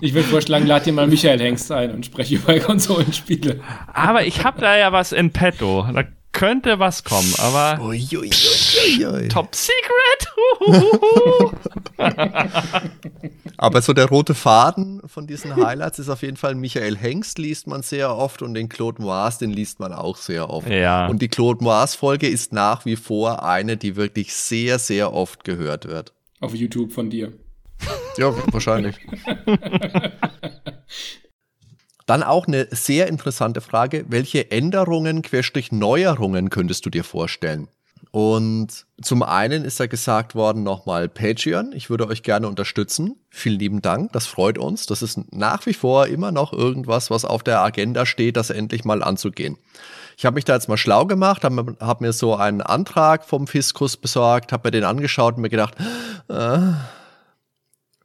Ich würde vorschlagen, lad dir mal Michael Hengst ein und spreche über Konsolenspiele. Aber ich habe da ja was in petto. Da könnte was kommen, aber Ui, ui, ui, ui. Top Secret. Aber so der rote Faden von diesen Highlights ist auf jeden Fall Michael Hengst liest man sehr oft und den Claude Moas, den liest man auch sehr oft. Ja. Und die Claude Moas Folge ist nach wie vor eine, die wirklich sehr, sehr oft gehört wird. Auf YouTube von dir. Ja, wahrscheinlich. Dann auch eine sehr interessante Frage. Welche Änderungen, Querstrich Neuerungen könntest du dir vorstellen? Und zum einen ist ja gesagt worden nochmal Patreon. Ich würde euch gerne unterstützen. Vielen lieben Dank. Das freut uns. Das ist nach wie vor immer noch irgendwas, was auf der Agenda steht, das endlich mal anzugehen. Ich habe mich da jetzt mal schlau gemacht, habe hab mir so einen Antrag vom Fiskus besorgt, habe mir den angeschaut und mir gedacht, äh,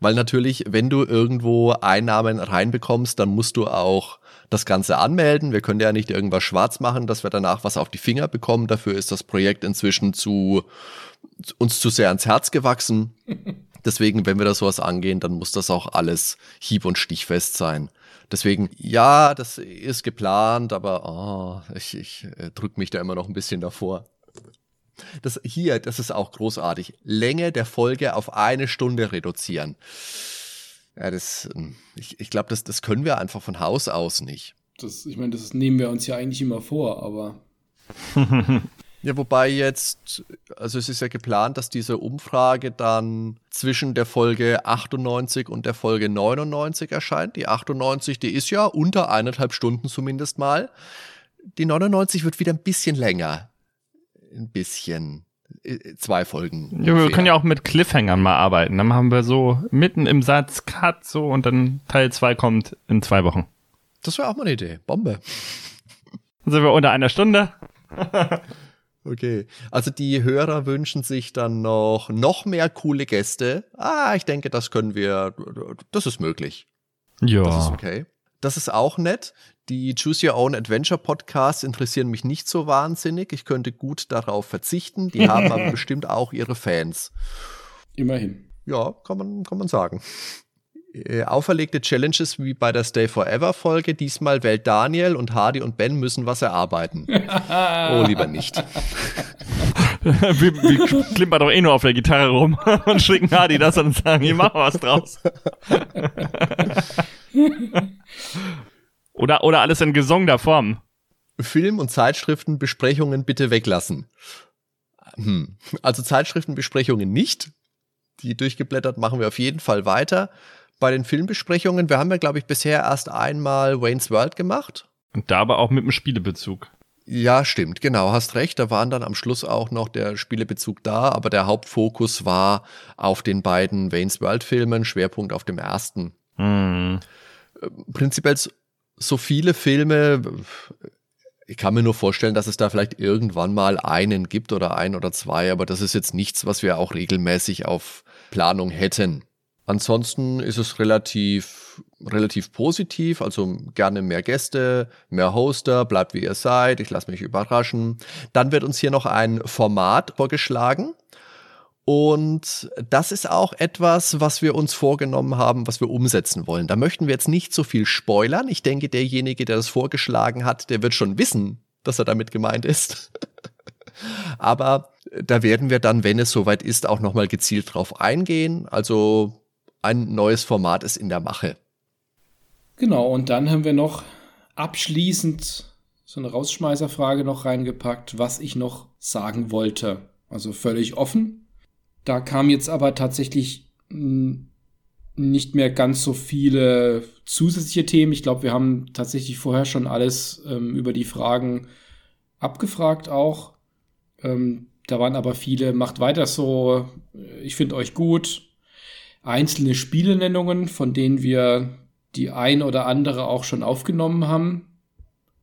weil natürlich, wenn du irgendwo Einnahmen reinbekommst, dann musst du auch das Ganze anmelden. Wir können ja nicht irgendwas schwarz machen, dass wir danach was auf die Finger bekommen. Dafür ist das Projekt inzwischen zu uns zu sehr ans Herz gewachsen. Deswegen, wenn wir da sowas angehen, dann muss das auch alles hieb- und stichfest sein. Deswegen, ja, das ist geplant, aber oh, ich, ich äh, drücke mich da immer noch ein bisschen davor. Das hier, das ist auch großartig. Länge der Folge auf eine Stunde reduzieren. Ja, das, ähm, ich, ich glaube, das, das können wir einfach von Haus aus nicht. Das, ich meine, das nehmen wir uns ja eigentlich immer vor, aber Ja, wobei jetzt, also es ist ja geplant, dass diese Umfrage dann zwischen der Folge 98 und der Folge 99 erscheint. Die 98, die ist ja unter eineinhalb Stunden zumindest mal. Die 99 wird wieder ein bisschen länger. Ein bisschen. Äh, Zwei Folgen. Ja, wir können ja auch mit Cliffhangern mal arbeiten. Dann machen wir so mitten im Satz Cut so und dann Teil 2 kommt in zwei Wochen. Das wäre auch mal eine Idee. Bombe. Dann sind wir unter einer Stunde. Okay. Also die Hörer wünschen sich dann noch, noch mehr coole Gäste. Ah, ich denke, das können wir, das ist möglich. Das ist Ja. okay. Das ist auch nett. Die Choose Your Own Adventure Podcasts interessieren mich nicht so wahnsinnig. Ich könnte gut darauf verzichten. Die haben aber bestimmt auch ihre Fans. immerhin. Ja, kann man, kann man sagen. Äh, auferlegte Challenges wie bei der Stay Forever Folge. Diesmal wählt Daniel und Hardy und Ben müssen was erarbeiten. oh, lieber nicht. wir, wir klimpern doch eh nur auf der Gitarre rum und schicken Hardy das und sagen, hier machen wir was draus. Oder, oder alles in gesongener Form. Film- und Zeitschriftenbesprechungen bitte weglassen. Hm. Also Zeitschriftenbesprechungen nicht. Die durchgeblättert machen wir auf jeden Fall weiter. Bei den Filmbesprechungen, wir haben ja, glaube ich, bisher erst einmal Wayne's World gemacht. Und da aber auch mit einem Spielebezug. Ja, stimmt, genau, hast recht. Da waren dann am Schluss auch noch der Spielebezug da, aber der Hauptfokus war auf den beiden Wayne's World Filmen, Schwerpunkt auf dem ersten. Hm. prinzipiell so- viele Filme, ich kann mir nur vorstellen, dass es da vielleicht irgendwann mal einen gibt oder ein oder zwei, aber das ist jetzt nichts, was wir auch regelmäßig auf Planung hätten. Ansonsten ist es relativ, relativ positiv, also gerne mehr Gäste, mehr Hoster, bleibt wie ihr seid, ich lasse mich überraschen. Dann wird uns hier noch ein Format vorgeschlagen. Und das ist auch etwas, was wir uns vorgenommen haben, was wir umsetzen wollen. Da möchten wir jetzt nicht so viel spoilern. Ich denke, derjenige, der das vorgeschlagen hat, der wird schon wissen, dass er damit gemeint ist. Aber da werden wir dann, wenn es soweit ist, auch nochmal gezielt drauf eingehen. Also ein neues Format ist in der Mache. Genau, und dann haben wir noch abschließend so eine Rausschmeißerfrage noch reingepackt, was ich noch sagen wollte. Also völlig offen. Da kam jetzt aber tatsächlich hm, nicht mehr ganz so viele zusätzliche Themen. Ich glaube, wir haben tatsächlich vorher schon alles ähm, über die Fragen abgefragt auch. Ähm, da waren aber viele, macht weiter so, ich finde euch gut. Einzelne Spielenennungen, von denen wir die ein oder andere auch schon aufgenommen haben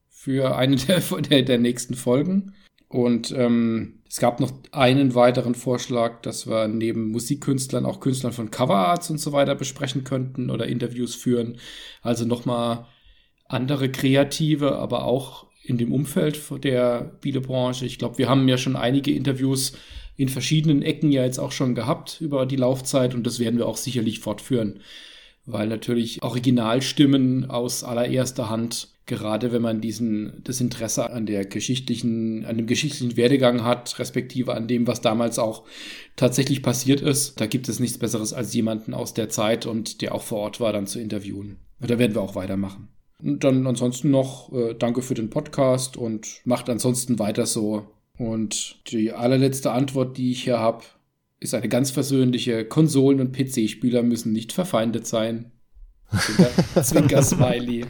für eine der, der, der nächsten Folgen. Und ähm, es gab noch einen weiteren Vorschlag, dass wir neben Musikkünstlern auch Künstlern von Coverarts und so weiter besprechen könnten oder Interviews führen. Also nochmal andere Kreative, aber auch in dem Umfeld der Bielebranche. Ich glaube, wir haben ja schon einige Interviews in verschiedenen Ecken ja jetzt auch schon gehabt über die Laufzeit und das werden wir auch sicherlich fortführen, weil natürlich Originalstimmen aus allererster Hand gerade wenn man diesen, das Interesse an der geschichtlichen, an dem geschichtlichen Werdegang hat, respektive an dem, was damals auch tatsächlich passiert ist, da gibt es nichts Besseres als jemanden aus der Zeit und der auch vor Ort war, dann zu interviewen. Da werden wir auch weitermachen. Und dann ansonsten noch äh, danke für den Podcast und macht ansonsten weiter so. Und die allerletzte Antwort, die ich hier habe, ist eine ganz versöhnliche. Konsolen- und PC-Spieler müssen nicht verfeindet sein. Zwinker, Zwinker Smiley.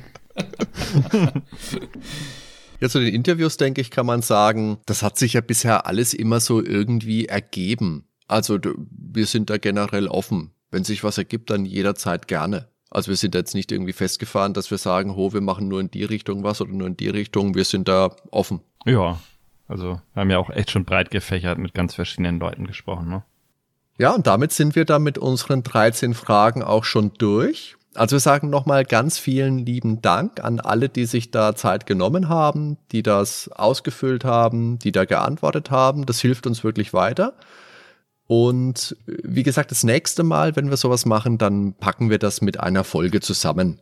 Ja, zu den Interviews, denke ich, kann man sagen, das hat sich ja bisher alles immer so irgendwie ergeben. Also wir sind da generell offen. Wenn sich was ergibt, dann jederzeit gerne. Also wir sind jetzt nicht irgendwie festgefahren, dass wir sagen, ho, wir machen nur in die Richtung was oder nur in die Richtung. Wir sind da offen. Ja, also wir haben ja auch echt schon breit gefächert mit ganz verschiedenen Leuten gesprochen. Ne? Ja, und damit sind wir dann mit unseren 13 Fragen auch schon durch. Also wir sagen nochmal ganz vielen lieben Dank an alle, die sich da Zeit genommen haben, die das ausgefüllt haben, die da geantwortet haben. Das hilft uns wirklich weiter. Und wie gesagt, das nächste Mal, wenn wir sowas machen, dann packen wir das mit einer Folge zusammen.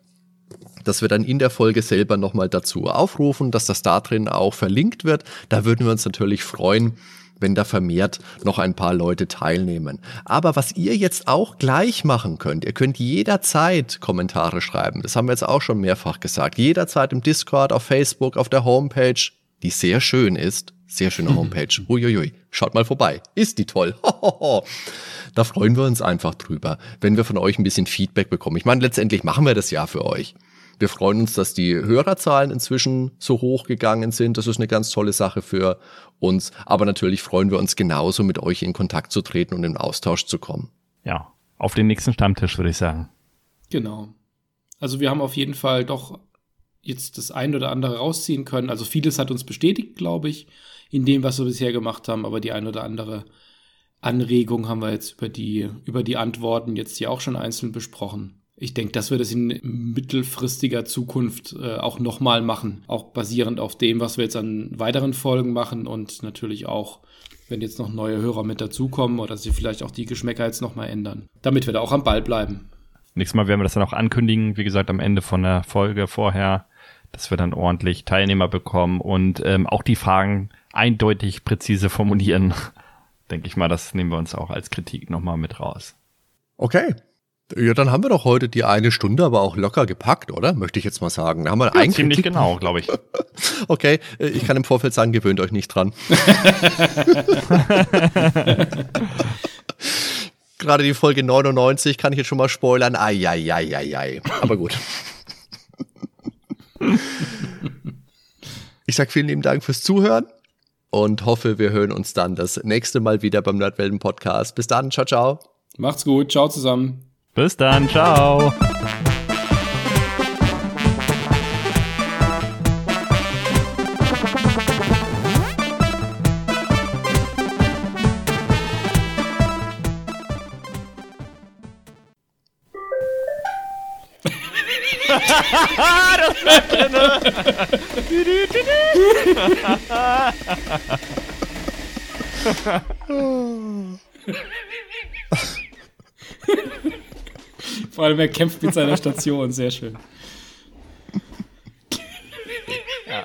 Dass wir dann in der Folge selber nochmal dazu aufrufen, dass das da drin auch verlinkt wird. Da würden wir uns natürlich freuen, wenn da vermehrt noch ein paar Leute teilnehmen. Aber was ihr jetzt auch gleich machen könnt, ihr könnt jederzeit Kommentare schreiben. Das haben wir jetzt auch schon mehrfach gesagt. Jederzeit im Discord, auf Facebook, auf der Homepage, die sehr schön ist. Sehr schöne Homepage. Uiuiui. Schaut mal vorbei. Ist die toll. da freuen wir uns einfach drüber, wenn wir von euch ein bisschen Feedback bekommen. Ich meine, letztendlich machen wir das ja für euch. Wir freuen uns, dass die Hörerzahlen inzwischen so hoch gegangen sind. Das ist eine ganz tolle Sache für uns. Aber natürlich freuen wir uns genauso, mit euch in Kontakt zu treten und in Austausch zu kommen. Ja, auf den nächsten Stammtisch würde ich sagen. Genau. Also wir haben auf jeden Fall doch jetzt das ein oder andere rausziehen können. Also vieles hat uns bestätigt, glaube ich, in dem, was wir bisher gemacht haben. Aber die ein oder andere Anregung haben wir jetzt über die, über die Antworten jetzt hier auch schon einzeln besprochen ich denke, dass wir das in mittelfristiger Zukunft äh, auch nochmal machen. Auch basierend auf dem, was wir jetzt an weiteren Folgen machen und natürlich auch, wenn jetzt noch neue Hörer mit dazukommen oder sie vielleicht auch die Geschmäcker jetzt nochmal ändern. Damit wir da auch am Ball bleiben. Nächstes Mal werden wir das dann auch ankündigen, wie gesagt, am Ende von der Folge vorher, dass wir dann ordentlich Teilnehmer bekommen und ähm, auch die Fragen eindeutig präzise formulieren. Denke ich mal, das nehmen wir uns auch als Kritik nochmal mit raus. Okay, ja, dann haben wir doch heute die eine Stunde aber auch locker gepackt, oder? Möchte ich jetzt mal sagen. Da haben wir ja, ziemlich genau, glaube ich. okay, äh, ich kann im Vorfeld sagen, gewöhnt euch nicht dran. Gerade die Folge 99 kann ich jetzt schon mal spoilern. Ai, ai, ai, ai, ai. Aber gut. Ich sag vielen lieben Dank fürs Zuhören und hoffe, wir hören uns dann das nächste Mal wieder beim Nerdwelten Podcast. Bis dann, ciao, ciao. Macht's gut, ciao zusammen. Bis dann, ciao. das bleibt drin. Vor allem, er kämpft mit seiner Station. Sehr schön. Ja.